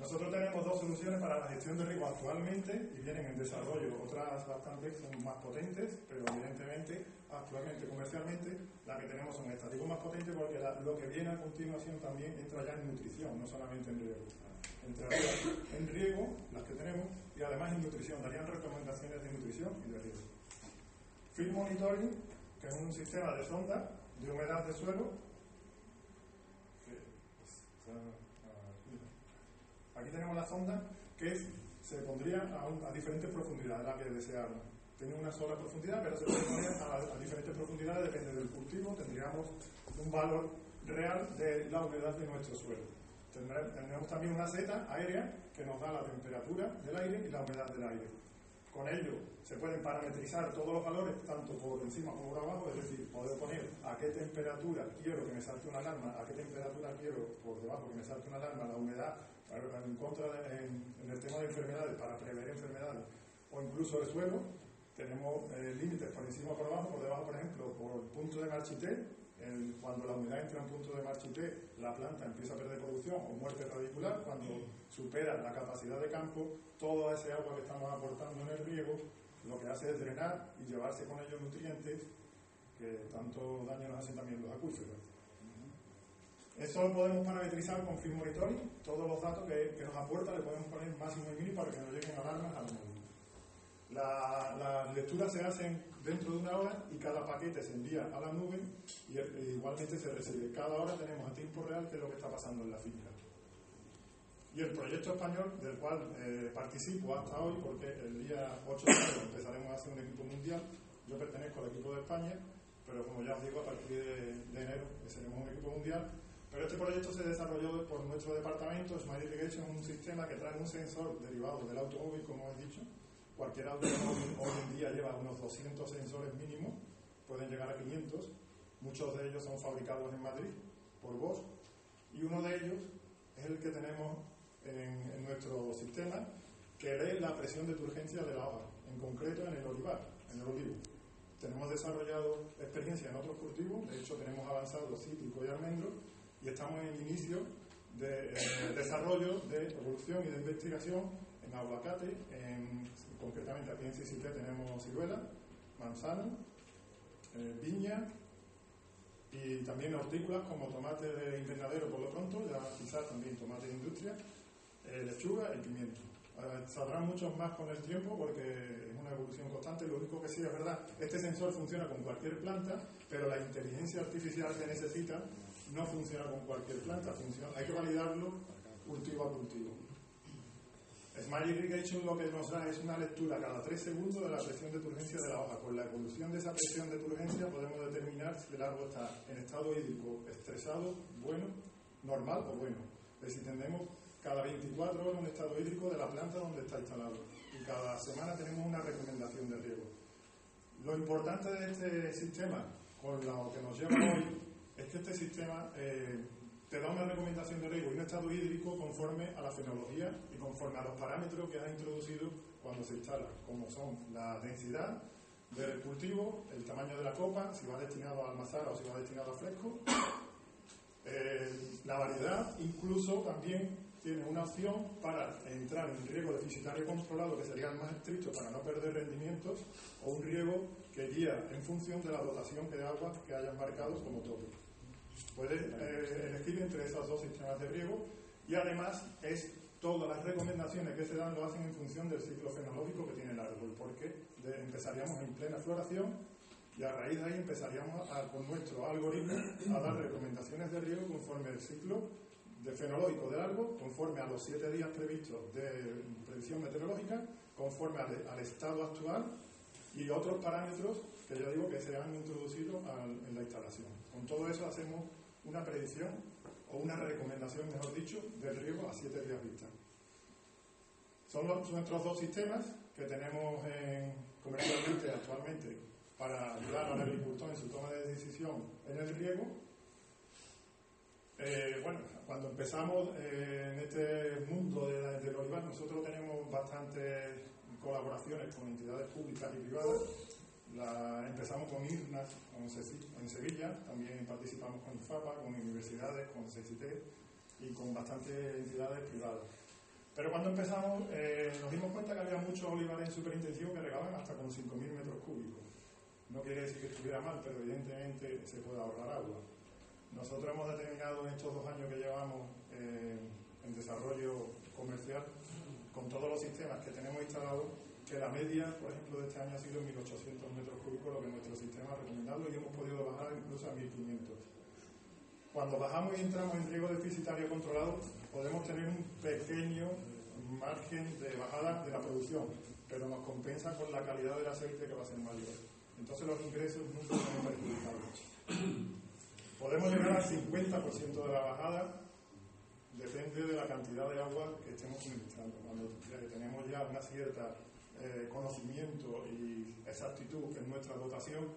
[SPEAKER 5] Nosotros tenemos dos soluciones para la gestión de riego actualmente y vienen en desarrollo, otras bastante son más potentes, pero evidentemente actualmente comercialmente la que tenemos son estas. Digo más potentes porque lo que viene a continuación también entra ya en nutrición, no solamente en riego. Entraría en riego, las que tenemos, y además en nutrición, darían recomendaciones de nutrición y de riego. Field Monitoring, que es un sistema de sonda de humedad de suelo. Aquí tenemos la sonda que se pondría a, diferentes profundidades, la que deseamos. Tiene una sola profundidad, pero se puede poner a, diferentes profundidades, depende del cultivo. Tendríamos un valor real de la humedad de nuestro suelo. Tendremos también una seta aérea que nos da la temperatura del aire y la humedad del aire. Con ello se pueden parametrizar todos los valores, tanto por encima como por abajo, es decir, poder poner a qué temperatura quiero que me salte una alarma, a qué temperatura quiero por debajo que me salte una alarma, la humedad, en contra en, el tema de enfermedades, para prever enfermedades, o incluso el suelo, tenemos eh, límites por encima o por abajo, por debajo, por ejemplo, por punto de marchité, cuando la humedad entra en punto de marchité, la planta empieza a perder producción o muerte radicular, cuando supera la capacidad de campo, toda ese agua que estamos aportando en el riego lo que hace es drenar y llevarse con ellos nutrientes que tanto daño nos hacen también los acuíferos. Eso lo podemos parametrizar con Field Monitoring, todos los datos que, nos aporta le podemos poner máximo y mínimo para que nos lleguen alarmas al móvil. Las lecturas se hacen dentro de una hora y cada paquete se envía a la nube y, igualmente se recibe. Cada hora tenemos a tiempo real qué es lo que está pasando en la finca. Y el proyecto español, del cual eh, participo hasta hoy, porque el día 8 de enero empezaremos a hacer un equipo mundial, yo pertenezco al equipo de España, pero como ya os digo, a partir de, enero seremos un equipo mundial. Pero este proyecto se desarrolló por nuestro departamento, Smart Irrigation es un sistema que trae un sensor derivado del automóvil, como he dicho. Cualquier automóvil hoy en día lleva unos 200 sensores mínimos, pueden llegar a 500. Muchos de ellos son fabricados en Madrid por Bosch. Y uno de ellos es el que tenemos en, nuestro sistema que lee la presión de turgencia de la hoja, en concreto en el olivar, en el olivo. Tenemos desarrollado experiencia en otros cultivos, de hecho tenemos avanzado cítrico y almendro, y estamos en inicio de eh, desarrollo, de evolución y de investigación en aguacate, en, concretamente aquí en CCT tenemos ciruela, manzana, eh, viña y también hortícolas como tomate de invernadero por lo pronto, ya quizás también tomate de industria eh, lechuga y pimiento. saldrán muchos más con el tiempo porque es una evolución constante. Lo único que sí es verdad, este sensor funciona con cualquier planta, pero la inteligencia artificial que necesita no funciona con cualquier planta, hay que validarlo cultivo a cultivo. Smart Irrigation lo que nos da es una lectura cada tres segundos de la presión de turgencia de la hoja. Con la evolución de esa presión de turgencia podemos determinar si el árbol está en estado hídrico estresado, bueno, normal o bueno. si tenemos cada 24 horas un estado hídrico de la planta donde está instalado y cada semana tenemos una recomendación de riego. Lo importante de este sistema, con lo que nos lleva hoy, es que este sistema eh, te da una recomendación de riego y un estado hídrico conforme a la fenología y conforme a los parámetros que has introducido cuando se instala, como son la densidad del cultivo, el tamaño de la copa, si va destinado a almazara o si va destinado a fresco, eh, la variedad, incluso también tiene una opción para entrar en riego deficitario controlado, que sería el más estricto para no perder rendimientos, o un riego que guía en función de la dotación de agua que hayan marcado como tope. Puede eh, elegir entre esos dos sistemas de riego. Y además es todas las recomendaciones que se dan lo hacen en función del ciclo fenológico que tiene el árbol, porque empezaríamos en plena floración y a raíz de ahí empezaríamos con nuestro algoritmo a dar recomendaciones de riego conforme el ciclo de fenológico del árbol, conforme a los siete días previstos de previsión meteorológica, conforme al, estado actual y otros parámetros que ya digo que se han introducido en la instalación. Con todo eso hacemos una predicción o una recomendación, mejor dicho, del riego a siete días vista. Son, nuestros dos sistemas que tenemos comercialmente actualmente para ayudar al agricultor en su toma de decisión en el riego. Eh, bueno, cuando empezamos eh, en este mundo del olivar, nosotros tenemos bastantes colaboraciones con entidades públicas y privadas. Empezamos con IRNAS en Sevilla, también participamos con IFAPA, con universidades, con CCT y con bastantes entidades privadas. Pero cuando empezamos eh, nos dimos cuenta que había muchos olivares en superintensivo que regaban hasta con 5.000 metros cúbicos. No quiere decir que estuviera mal, pero evidentemente se puede ahorrar agua. Nosotros hemos determinado en estos dos años que llevamos eh, en desarrollo comercial con todos los sistemas que tenemos instalados, que la media, por ejemplo, de este año ha sido 1.800 metros cúbicos, lo que nuestro sistema ha recomendado, y hemos podido bajar incluso a 1.500. Cuando bajamos y entramos en riego deficitario controlado, podemos tener un pequeño margen de bajada de la producción, pero nos compensa con la calidad del aceite que va a ser mayor. Entonces los ingresos nunca son perjudicados. Podemos llegar al 50% de la bajada depende de la cantidad de agua que estemos suministrando. Cuando tenemos ya una cierta eh, conocimiento y exactitud en nuestra dotación,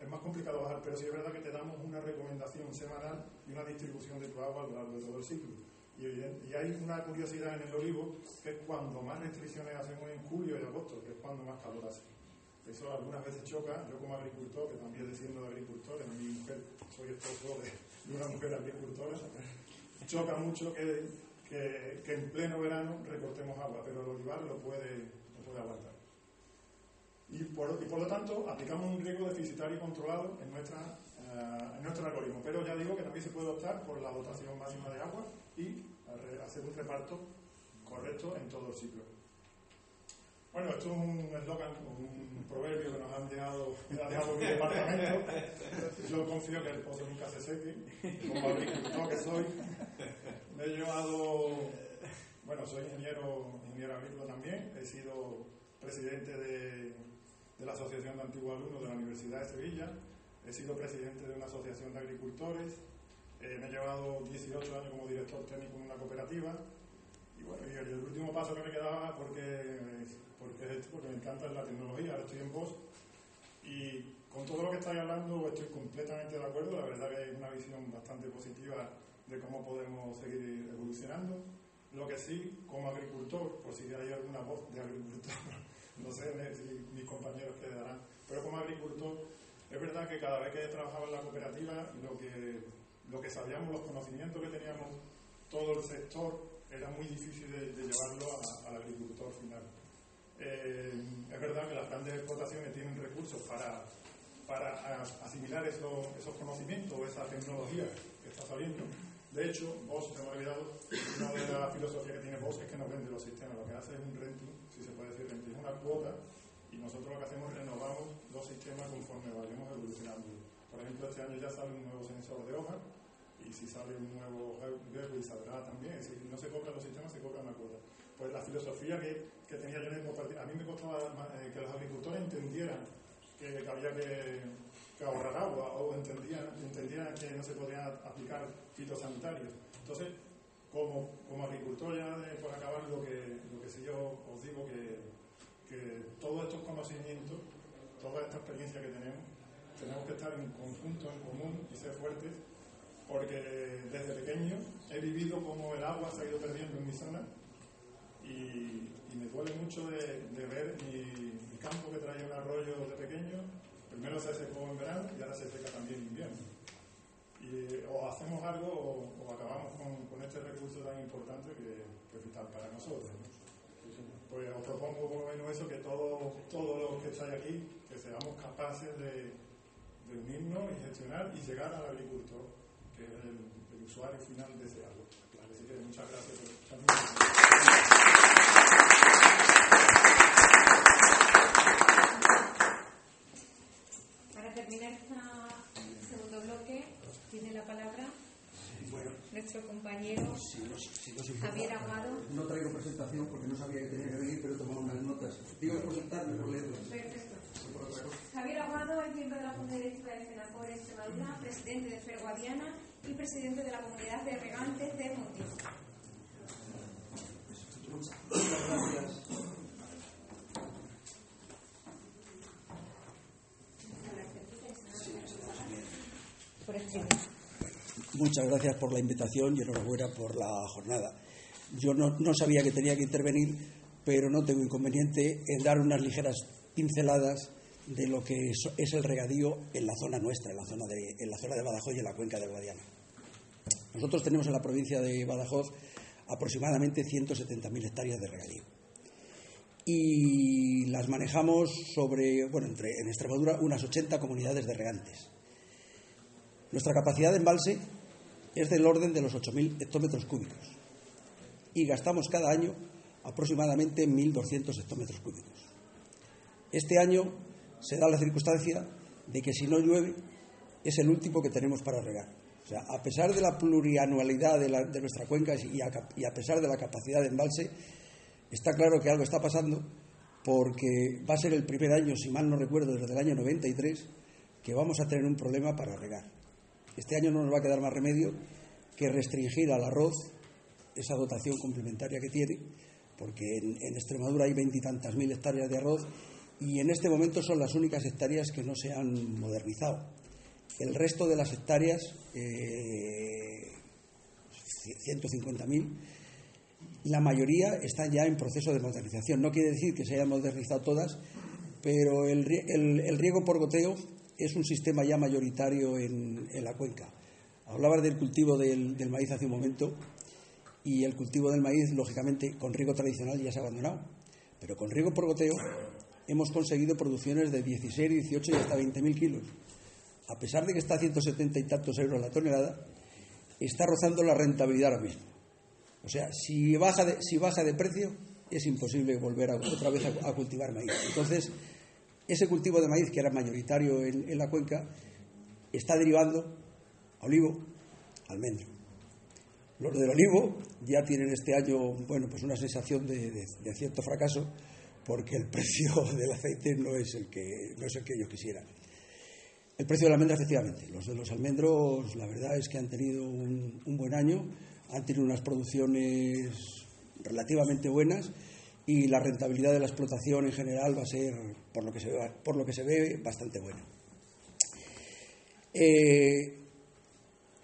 [SPEAKER 5] es más complicado bajar, pero sí es verdad que te damos una recomendación semanal y una distribución de tu agua a lo largo de todo el ciclo. Y, y, hay una curiosidad en el olivo, que es cuando más restricciones hacemos en julio y agosto, que es cuando más calor hace. Eso algunas veces choca, yo como agricultor, que también desciendo de agricultores, mi mujer, soy esposo de, una mujer agricultora, choca mucho que, que, en pleno verano recortemos agua, pero el olivar lo puede, puede aguantar. Y por, lo tanto, aplicamos un riego deficitario controlado en, nuestra, uh, en nuestro algoritmo. Pero ya digo que también se puede optar por la dotación máxima de agua y hacer un reparto correcto en todo el ciclo. Bueno, esto es un eslogan, un proverbio que nos han dejado, ha dejado mi departamento. Yo confío que el pozo nunca se seque, como agricultor que soy. Me he llevado, bueno, soy ingeniero, ingeniero agrícola también, he sido presidente de, la Asociación de Antiguos Alumnos de la Universidad de Sevilla, he sido presidente de una asociación de agricultores, eh, me he llevado 18 años como director técnico en una cooperativa, y bueno, y el último paso que me quedaba, porque porque, porque me encanta la tecnología, ahora estoy en voz y con todo lo que estáis hablando estoy completamente de acuerdo, la verdad que es una visión bastante positiva de cómo podemos seguir evolucionando. Lo que sí, como agricultor, por si hay alguna voz de agricultor, (laughs) no sé si mis compañeros quedarán, pero como agricultor, es verdad que cada vez que trabajaba en la cooperativa, lo que, lo que sabíamos, los conocimientos que teníamos todo el sector, era muy difícil de, llevarlo al agricultor final. Eh, es verdad que las grandes explotaciones tienen recursos para, para asimilar esos, esos conocimientos, esa tecnología que está saliendo. De hecho, vos, se me ha olvidado, una de las filosofías que tiene vos es que nos vende los sistemas. Lo que hace es un renting, si se puede decir renting, es una cuota y nosotros lo que hacemos es renovamos los sistemas conforme vayamos evolucionando. Por ejemplo, este año ya sale un nuevo sensor de hoja y si sale un nuevo y saldrá también. Es decir, no se cobran los sistemas, se cobra una cuota pues la filosofía que, que tenía yo en A mí me costaba eh, que los agricultores entendieran que, había que, ahorrar agua o entendían, entendieran que no se podían aplicar fitosanitarios. Entonces, como, como agricultor, ya por acabar, lo que, lo que sí yo os digo que, que todos estos conocimientos, toda esta experiencia que tenemos, tenemos que estar en conjunto, en común y ser fuertes, porque desde pequeño he vivido como el agua se ha ido perdiendo en mi zona y, me duele mucho de, ver mi, campo que traía un arroyo de pequeño, primero se secó en verano y ahora se seca también en invierno. Y o hacemos algo o, acabamos con, con, este recurso tan importante que, es vital para nosotros. Pues os propongo por lo menos eso, que todos todo los que estáis aquí, que seamos capaces de, de, unirnos y gestionar y llegar al agricultor, que es el, el usuario final de ese agua. Así que muchas gracias. palabra bueno.
[SPEAKER 1] nuestro compañero Javier Aguado.
[SPEAKER 6] No traigo presentación porque no sabía que tenía que venir, pero he tomado unas notas. Digo por sentarme, por leerlas. Perfecto.
[SPEAKER 1] Javier Aguado es miembro de la Junta Directiva de FENACOR Extremadura, presidente de Ferguadiana y presidente de la comunidad de regantes de Montijo.
[SPEAKER 6] Pues, muchas gracias. Muchas gracias por la invitación y enhorabuena por la jornada. Yo no, no sabía que tenía que intervenir, pero no tengo inconveniente en dar unas ligeras pinceladas de lo que es, el regadío en la zona nuestra, en la zona, de, en la zona de Badajoz y en la cuenca del Guadiana. Nosotros tenemos en la provincia de Badajoz aproximadamente 170.000 hectáreas de regadío. Y las manejamos sobre, bueno, entre, en Extremadura unas 80 comunidades de regantes. Nuestra capacidad de embalse es del orden de los 8.000 hectómetros cúbicos y gastamos cada año aproximadamente 1.200 hectómetros cúbicos. Este año se da la circunstancia de que si no llueve es el último que tenemos para regar. O sea, a pesar de la plurianualidad de, nuestra cuenca y a, y a pesar de la capacidad de embalse, está claro que algo está pasando porque va a ser el primer año, si mal no recuerdo, desde el año 93, que vamos a tener un problema para regar. Este año no nos va a quedar más remedio que restringir al arroz esa dotación complementaria que tiene, porque en, Extremadura hay veintitantas mil hectáreas de arroz y en este momento son las únicas hectáreas que no se han modernizado. El resto de las hectáreas, eh, 150.000, la mayoría están ya en proceso de modernización. No quiere decir que se hayan modernizado todas, pero el riego por goteo es un sistema ya mayoritario en, la cuenca. Hablabas del cultivo del, del maíz hace un momento y el cultivo del maíz, lógicamente, con riego tradicional ya se ha abandonado. Pero con riego por goteo hemos conseguido producciones de 16, 18 y hasta 20.000 kilos. A pesar de que está a 170 y tantos euros la tonelada, está rozando la rentabilidad ahora mismo. O sea, si baja de, si baja de precio, es imposible volver otra vez a, a cultivar maíz. Entonces, ese cultivo de maíz, que era mayoritario en, la cuenca, está derivando a olivo, almendro. Los del olivo ya tienen este año, bueno, pues una sensación de, cierto fracaso, porque el (laughs) precio del aceite no es el que, no es el que ellos quisieran. El precio de la almendra, efectivamente. Los de los almendros, la verdad es que han tenido un buen año, han tenido unas producciones relativamente buenas y la rentabilidad de la explotación en general va a ser, por lo que se ve, por lo que se ve bastante buena. Eh,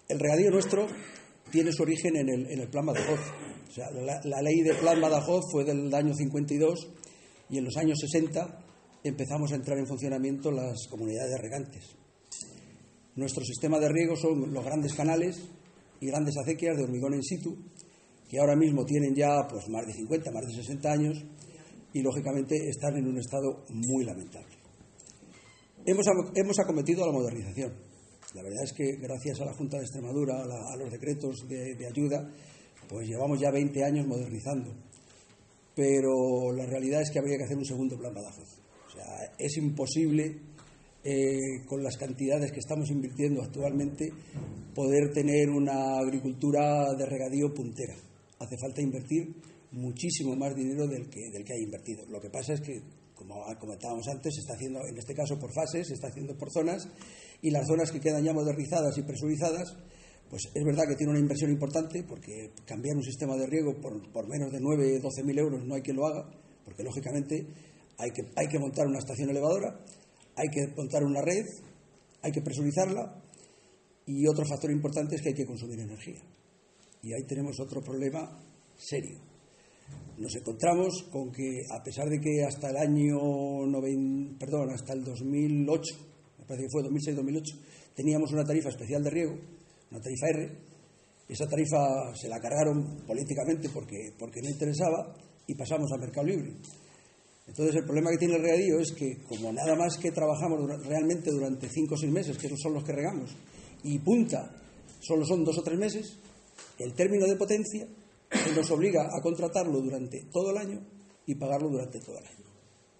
[SPEAKER 6] el regadío nuestro tiene su origen en el, en el Plan Badajoz. La, la ley de Plan Badajoz fue del año 52 y en los años 60 empezamos a entrar en funcionamiento las comunidades de regantes. Nuestro sistema de riego son los grandes canales y grandes acequias de hormigón in situ, que ahora mismo tienen ya pues, más de 50, más de 60 años y lógicamente están en un estado muy lamentable. Hemos, hemos acometido la modernización. La verdad es que gracias a la Junta de Extremadura, a, a los decretos de, de ayuda, pues llevamos ya 20 años modernizando. Pero la realidad es que habría que hacer un segundo plan Badajoz. O sea, es imposible, eh, con las cantidades que estamos invirtiendo actualmente, poder tener una agricultura de regadío puntera. Hace falta invertir muchísimo más dinero del que, del que hay invertido. Lo que pasa es que, como comentábamos antes, se está haciendo, en este caso por fases, se está haciendo por zonas, y las zonas que quedan ya modernizadas y presurizadas, pues es verdad que tiene una inversión importante, porque cambiar un sistema de riego por, por menos de 9, 12 mil euros no hay quien lo haga, porque lógicamente hay que, hay que montar una estación elevadora, hay que montar una red, hay que presurizarla, y otro factor importante es que hay que consumir energía. Y ahí tenemos otro problema serio. Nos encontramos con que, a pesar de que hasta el año, noven- perdón, hasta el 2008, me parece que fue 2006-2008, teníamos una tarifa especial de riego, una tarifa R, esa tarifa se la cargaron políticamente porque, porque no interesaba y pasamos al mercado libre. Entonces el problema que tiene el regadío es que como nada más que trabajamos realmente durante 5 o 6 meses, que esos son los que regamos, y punta solo son 2 o 3 meses, el término de potencia nos obliga a contratarlo durante todo el año y pagarlo durante todo el año.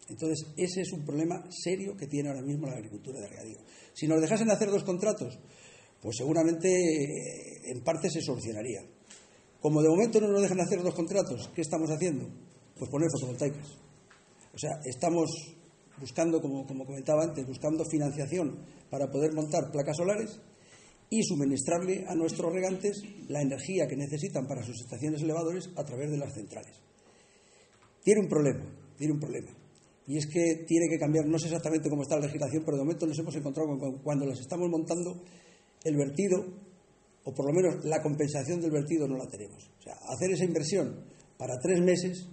[SPEAKER 6] Entonces ese es un problema serio que tiene ahora mismo la agricultura de regadío. Si nos dejasen hacer dos contratos, pues seguramente eh, en parte se solucionaría. Como de momento no nos dejan hacer dos contratos, ¿qué estamos haciendo? Pues poner fotovoltaicas. O sea, estamos buscando, como, como comentaba antes, buscando financiación para poder montar placas solares y suministrarle a nuestros regantes la energía que necesitan para sus estaciones elevadores a través de las centrales. Tiene un problema, tiene un problema. Y es que tiene que cambiar, no sé exactamente cómo está la legislación, pero de momento nos hemos encontrado con cuando las estamos montando, el vertido, o por lo menos la compensación del vertido no la tenemos. O sea, hacer esa inversión para tres meses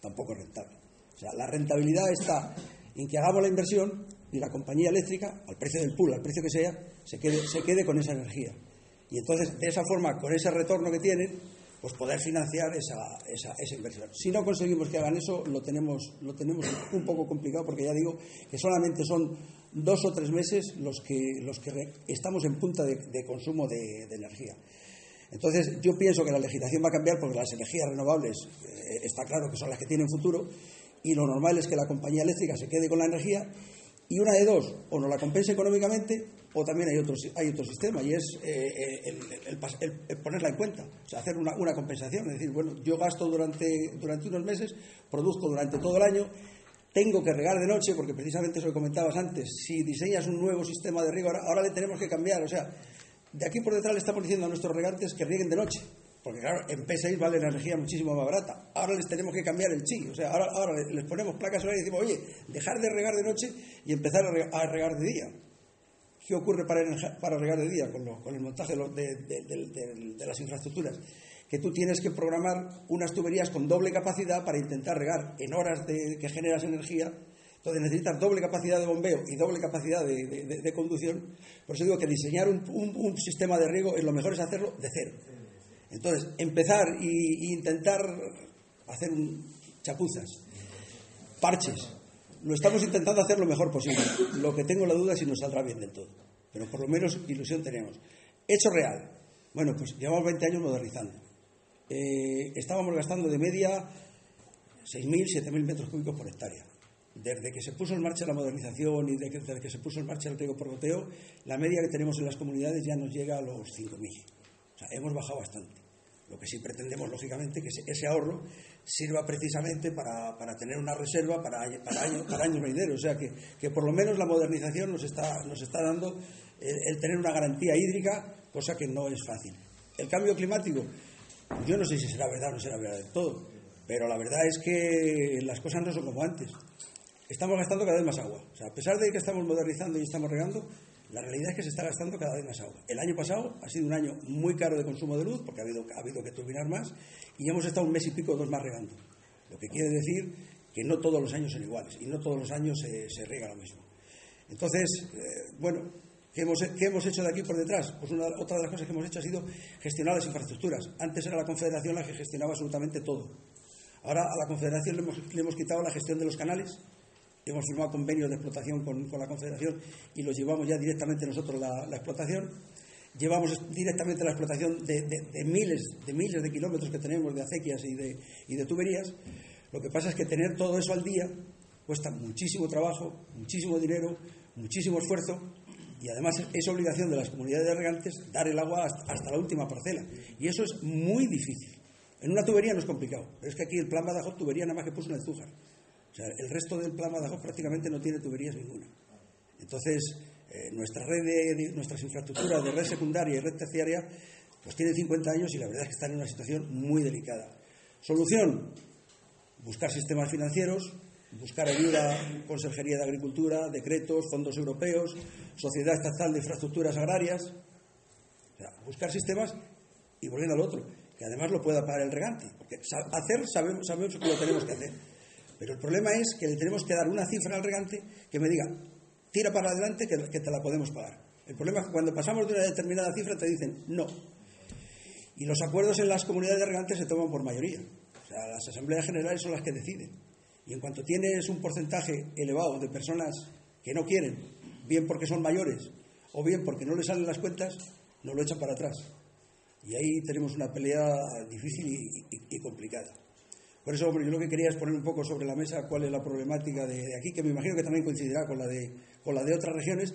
[SPEAKER 6] tampoco es rentable. O sea, la rentabilidad está en que hagamos la inversión y la compañía eléctrica, al precio del pool, al precio que sea, se quede, se quede con esa energía. Y entonces, de esa forma, con ese retorno que tienen, pues poder financiar esa, esa, esa, inversión. Si no conseguimos que hagan eso, lo tenemos, lo tenemos un poco complicado porque ya digo que solamente son dos o tres meses los que, los que estamos en punta de, consumo de, de, energía. Entonces, yo pienso que la legislación va a cambiar porque las energías renovables eh, está claro que son las que tienen futuro y lo normal es que la compañía eléctrica se quede con la energía y una de dos, o no la compensa económicamente o también hay otro, hay otro sistema y es eh, el, el, el, ponerla en cuenta, o sea, hacer una, una, compensación, es decir, bueno, yo gasto durante, durante unos meses, produzco durante todo el año, tengo que regar de noche, porque precisamente eso que comentabas antes, si diseñas un nuevo sistema de riego, ahora, ahora le tenemos que cambiar, o sea, de aquí por detrás le estamos diciendo a nuestros regantes que rieguen de noche, porque claro, en P6 vale la energía muchísimo más barata. Ahora les tenemos que cambiar el chi. O sea, ahora, les ponemos placas solares y decimos, oye, dejar de regar de noche y empezar a regar de día. ¿Qué ocurre para, regar de día con, el montaje de, de, de, de, las infraestructuras? Que tú tienes que programar unas tuberías con doble capacidad para intentar regar en horas que generas energía. Entonces necesitas doble capacidad de bombeo y doble capacidad de, conducción. Por eso digo que diseñar un, un, sistema de riego, lo mejor es hacerlo de cero entonces, empezar e intentar hacer chapuzas, parches. Lo estamos intentando hacer lo mejor posible. Lo que tengo la duda es si nos saldrá bien del todo. Pero por lo menos ilusión tenemos. Hecho real. Bueno, pues llevamos 20 años modernizando. Eh, estábamos gastando de media 6.000, 7.000 metros cúbicos por hectárea. Desde que se puso en marcha la modernización y desde que, desde que se puso en marcha el riego por goteo, la media que tenemos en las comunidades ya nos llega a los 5.000. O sea, hemos bajado bastante. Lo que sí pretendemos, lógicamente, que ese ahorro sirva precisamente para, para tener una reserva para, para, años, venideros. O sea, que, que, por lo menos la modernización nos está, nos está dando el, el, tener una garantía hídrica, cosa que no es fácil. El cambio climático, yo no sé si será verdad o no será verdad del todo, pero la verdad es que las cosas no son como antes. Estamos gastando cada vez más agua. O sea, a pesar de que estamos modernizando y estamos regando, la realidad es que se está gastando cada vez más agua. El año pasado ha sido un año muy caro de consumo de luz porque ha habido, ha habido que turbinar más y hemos estado un mes y pico, dos más regando. Lo que quiere decir que no todos los años son iguales y no todos los años se, se riega lo mismo. Entonces, eh, bueno, ¿qué hemos, ¿qué hemos, hecho de aquí por detrás? Pues una, otra de las cosas que hemos hecho ha sido gestionar las infraestructuras. Antes era la Confederación la que gestionaba absolutamente todo. Ahora a la Confederación le hemos, le hemos quitado la gestión de los canales hemos firmado convenios de explotación con, con, la Confederación y los llevamos ya directamente nosotros la, explotación. Llevamos directamente la explotación de, miles, de miles de kilómetros que tenemos de acequias y de, y de tuberías. Lo que pasa es que tener todo eso al día cuesta muchísimo trabajo, muchísimo dinero, muchísimo esfuerzo y además es obligación de las comunidades de regantes dar el agua hasta, la última parcela. Y eso es muy difícil. En una tubería no es complicado, pero es que aquí el plan Badajoz tubería nada más que puso en el. El resto del plan Badajoz prácticamente no tiene tuberías ninguna. Entonces, eh, nuestra red de, nuestras infraestructuras de red secundaria y red terciaria, pues tienen 50 años y la verdad es que están en una situación muy delicada. Solución, buscar sistemas financieros, buscar ayuda, Consejería de Agricultura, decretos, fondos europeos, Sociedad Estatal de Infraestructuras Agrarias. O sea, buscar sistemas y volviendo al otro, que además lo pueda pagar el regante. Porque hacer sabemos, sabemos que lo tenemos que hacer pero el problema es que le tenemos que dar una cifra al regante que me diga, tira para adelante que, te la podemos pagar. El problema es que cuando pasamos de una determinada cifra te dicen no. Y los acuerdos en las comunidades de regantes se toman por mayoría. O sea, las asambleas generales son las que deciden. Y en cuanto tienes un porcentaje elevado de personas que no quieren, bien porque son mayores o bien porque no les salen las cuentas, nos lo echan para atrás. Y ahí tenemos una pelea difícil y complicada. Por eso, hombre, yo lo que quería es poner un poco sobre la mesa cuál es la problemática de, aquí, que me imagino que también coincidirá con la de, con la de otras regiones,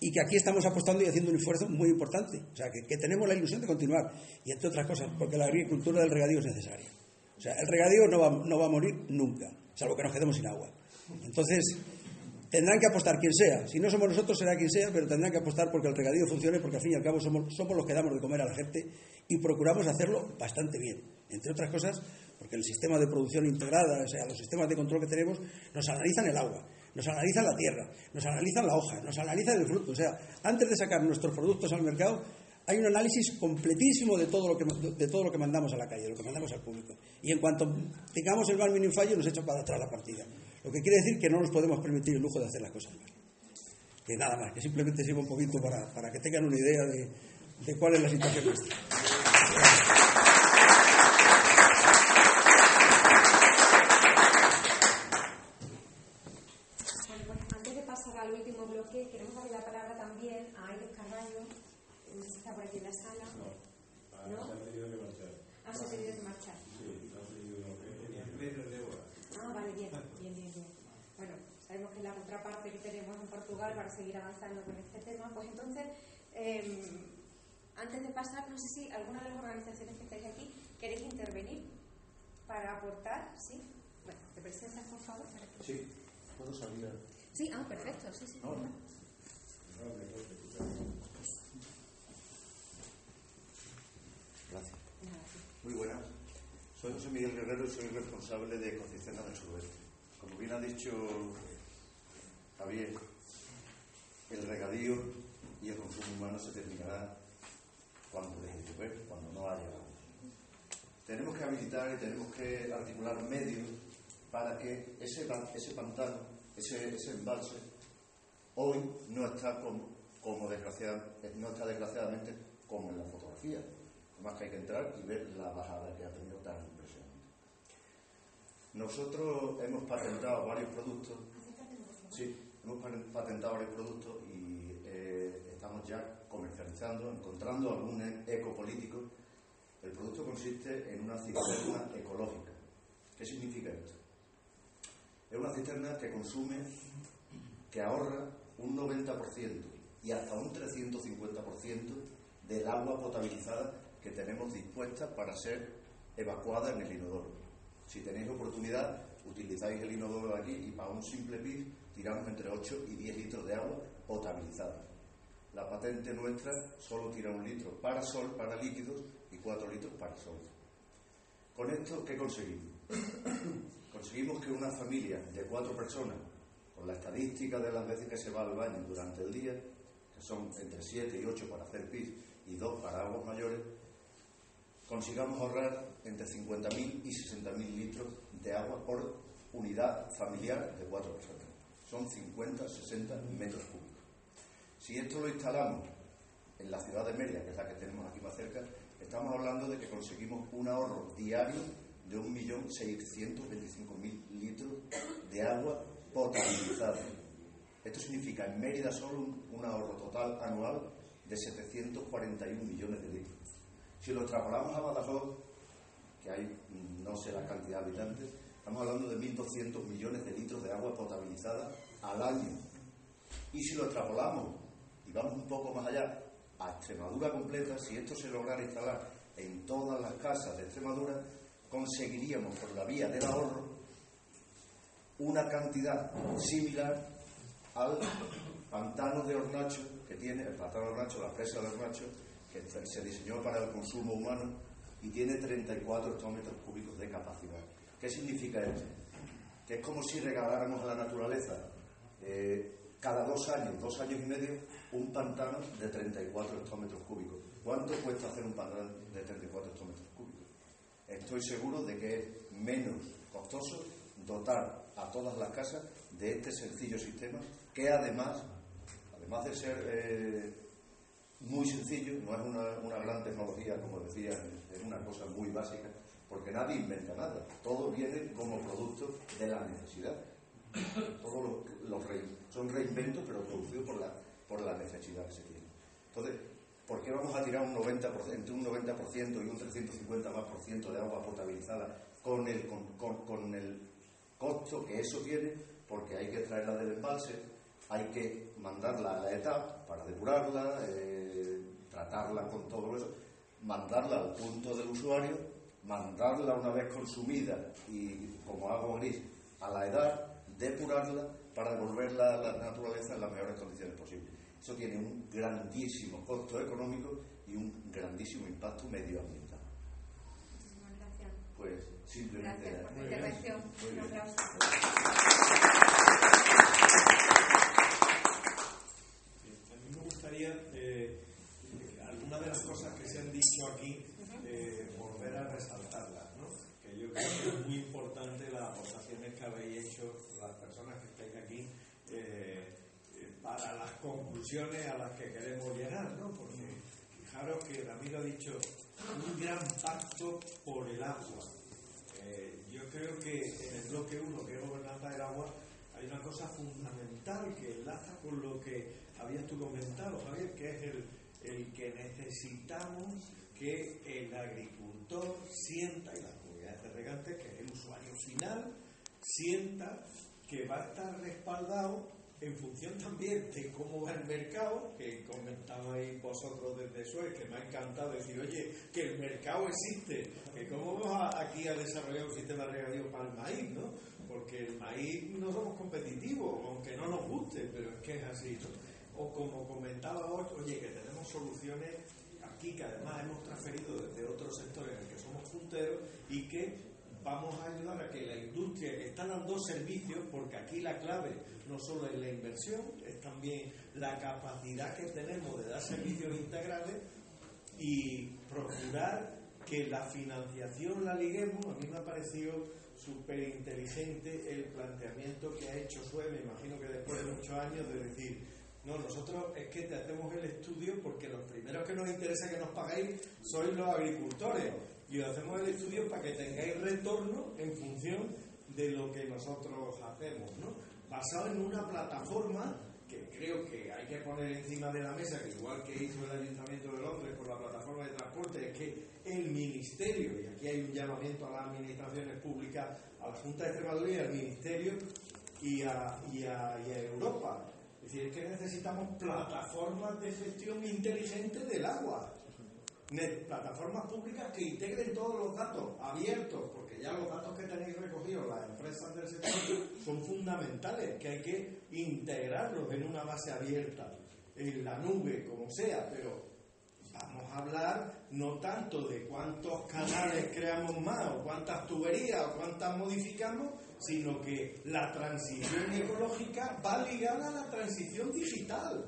[SPEAKER 6] y que aquí estamos apostando y haciendo un esfuerzo muy importante. O sea, que, que, tenemos la ilusión de continuar. Y entre otras cosas, porque la agricultura del regadío es necesaria. O sea, el regadío no va, no va a morir nunca, salvo que nos quedemos sin agua. Entonces, tendrán que apostar quien sea. Si no somos nosotros, será quien sea, pero tendrán que apostar porque el regadío funcione, porque al fin y al cabo somos, somos los que damos de comer a la gente y procuramos hacerlo bastante bien. Entre otras cosas, el sistema de producción integrada, o sea, los sistemas de control que tenemos, nos analizan el agua, nos analizan la tierra, nos analizan la hoja, nos analizan el fruto. O sea, antes de sacar nuestros productos al mercado, hay un análisis completísimo de todo lo que, de todo lo que mandamos a la calle, de lo que mandamos al público. Y en cuanto tengamos el mal mínimo fallo, nos echan para atrás la partida. Lo que quiere decir que no nos podemos permitir el lujo de hacer las cosas mal. Que nada más, que simplemente sirva un poquito para, para que tengan una idea de, de cuál es la situación nuestra.
[SPEAKER 1] Bueno, pues antes de pasar al último bloque, queremos darle la palabra también a Aires Carballo, no sé si está por aquí en la sala.
[SPEAKER 7] ¿No? Se ha tenido que marchar.
[SPEAKER 1] Ah, se ha tenido que marchar.
[SPEAKER 7] Sí, ha tenido
[SPEAKER 1] Ah, vale, bien, bien, bien, bien. Bueno, sabemos que es la contraparte que tenemos en Portugal para seguir avanzando con este tema. Pues entonces, eh, antes de pasar, no sé si alguna de las organizaciones que estáis aquí queréis intervenir para aportar, ¿sí? Bueno, ¿te presentas, por favor?
[SPEAKER 3] Sí, puedo salir.
[SPEAKER 1] Sí, ah, perfecto, sí, sí.
[SPEAKER 3] No, no.
[SPEAKER 1] Nada, sí.
[SPEAKER 3] Muy buenas. Soy José Miguel Guerrero y soy responsable de Ecocisterna del Suroeste. Como bien ha dicho Javier, el regadío y el consumo humano se terminará cuando deje de llover, cuando no haya agua. Tenemos que habilitar y tenemos que articular medios para que ese, ese pantano, ese, ese embalse, hoy no está como, como desgraciada- no está desgraciadamente como en la fotografía. Más que hay que entrar y ver la bajada que ha tenido tan impresionante. Nosotros hemos patentado varios productos. Sí, hemos pa- patentado varios productos y eh, estamos ya comercializando, encontrando algún e- ecopolítico. El producto consiste en una cisterna ecológica. ¿Qué significa esto? Es una cisterna que consume, que ahorra un 90% y hasta un 350% del agua potabilizada que tenemos dispuesta para ser evacuada en el inodoro. Si tenéis oportunidad, utilizáis el inodoro de aquí y para un simple pis tiramos entre 8 y 10 litros de agua potabilizada. La patente nuestra solo tira un litro para sol, para líquidos, y 4 litros para sol. Con esto, ¿qué conseguimos? (coughs) Conseguimos que una familia de cuatro personas, con la estadística de las veces que se va al baño durante el día, que son entre 7 y 8 para hacer pis y 2 para aguas mayores, consigamos ahorrar entre 50.000 y 60.000 litros de agua por unidad familiar de cuatro personas. Son 50, 60 metros cúbicos. Si esto lo instalamos en la ciudad de Mérida, que es la que tenemos aquí más cerca, estamos hablando de que conseguimos un ahorro diario de 1.625.000 litros de agua potabilizada. Esto significa en Mérida solo un, un ahorro total anual de 741 millones de litros. Si lo extrapolamos a Badajoz, que hay no sé la cantidad de habitantes, estamos hablando de 1.200 millones de litros de agua potabilizada al año. Y si lo extrapolamos y vamos un poco más allá, a Extremadura completa, si esto se lograra instalar en todas las casas de Extremadura, conseguiríamos por la vía del ahorro una cantidad similar al pantano de Hornacho que tiene, el pantano de Hornacho, la presa de Hornacho, que se diseñó para el consumo humano y tiene 34 hectómetros cúbicos de capacidad. ¿Qué significa esto? Que es como si regaláramos a la naturaleza eh, cada dos años, dos años y medio, un pantano de 34 hectómetros cúbicos. ¿Cuánto cuesta hacer un pantano de 34 hectómetros cúbicos? Estoy seguro de que es menos costoso dotar a todas las casas de este sencillo sistema que además, además de ser eh, muy sencillo, no es una, una, gran tecnología, como decía, es una cosa muy básica, porque nadie inventa nada, todo viene como producto de la necesidad. Todos los, los re, son reinventos, pero producidos por la, por la necesidad que se tiene. Entonces, ¿por qué vamos a tirar un 90%, entre un 90% y un 350 más por ciento de agua potabilizada con el, con, con, con el costo que eso tiene? Porque hay que traerla del embalse, hay que mandarla a la ETA para depurarla, eh, tratarla con todo eso, mandarla al punto del usuario, mandarla una vez consumida y como agua gris a la edad, depurarla para devolverla a la naturaleza en las mejores condiciones posibles. Eso tiene un grandísimo costo económico y un grandísimo impacto medioambiental.
[SPEAKER 1] Muchísimas gracias.
[SPEAKER 3] Pues simplemente...
[SPEAKER 1] Gracias por tu intervención. Un aplauso.
[SPEAKER 4] A mí me gustaría eh, algunas de las cosas que se han dicho aquí eh, volver a resaltarlas, ¿no? que yo creo que es muy importante las aportaciones que habéis hecho las personas que estáis aquí eh, eh, para las conclusiones a las que queremos llegar, ¿no? porque fijaros que Ramiro ha dicho un gran pacto por el agua. Eh, yo creo que en el bloque 1, que es gobernanza del agua, hay una cosa fundamental que enlaza con lo que habías tú comentado, Javier, que es el, el que necesitamos que el agricultor sienta, y las comunidades de regantes, que es el usuario final, sienta que va a estar respaldado en función también de cómo va el mercado, que comentabais vosotros desde Suez, que me ha encantado decir, oye, que el mercado existe, que cómo vamos aquí a desarrollar un sistema de regadío para el maíz, ¿no? Porque el maíz no somos competitivos, aunque no nos guste, pero es que es así. O como comentaba hoy, oye, que tenemos soluciones aquí que además hemos transferido desde otros sectores en el que somos punteros y que vamos a ayudar a que la industria que está dando servicios, porque aquí la clave no solo es la inversión, es también la capacidad que tenemos de dar servicios integrales y procurar que la financiación la liguemos. A mí me ha parecido súper inteligente el planteamiento que ha hecho SUE, me imagino que después de muchos años, de decir, no, nosotros es que te hacemos el estudio porque los primeros que nos interesa que nos pagáis sois los agricultores y os hacemos el estudio para que tengáis retorno en función de lo que nosotros hacemos, ¿no? Basado en una plataforma que creo que hay que poner encima de la mesa, que igual que hizo el Ayuntamiento de Londres con la plataforma de transporte, es que el Ministerio, y aquí hay un llamamiento a las administraciones públicas, a la Junta de Extremadura y al Ministerio y a, y a- y a Europa. Es decir, es que necesitamos plataformas de gestión inteligente del agua. Plataformas públicas que integren todos los datos abiertos, porque ya los datos que tenéis recogidos las empresas del sector (coughs) son fundamentales, que hay que integrarlos en una base abierta, en la nube, como sea, pero vamos a hablar no tanto de cuántos canales creamos más, o cuántas tuberías, o cuántas modificamos, sino que la transición (coughs) ecológica va ligada a la transición digital.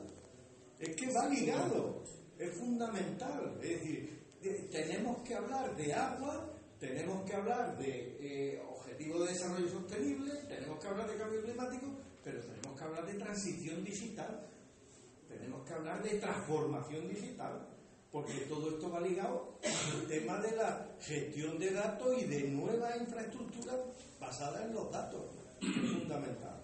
[SPEAKER 4] Es que va ligado, es fundamental. Es decir, de- tenemos que hablar de agua, tenemos que hablar de eh, objetivos de desarrollo sostenible, tenemos que hablar de cambio climático, pero tenemos que hablar de transición digital, tenemos que hablar de transformación digital, porque todo esto va ligado al tema de la gestión de datos y de nuevas infraestructuras basadas en los datos. Es fundamental.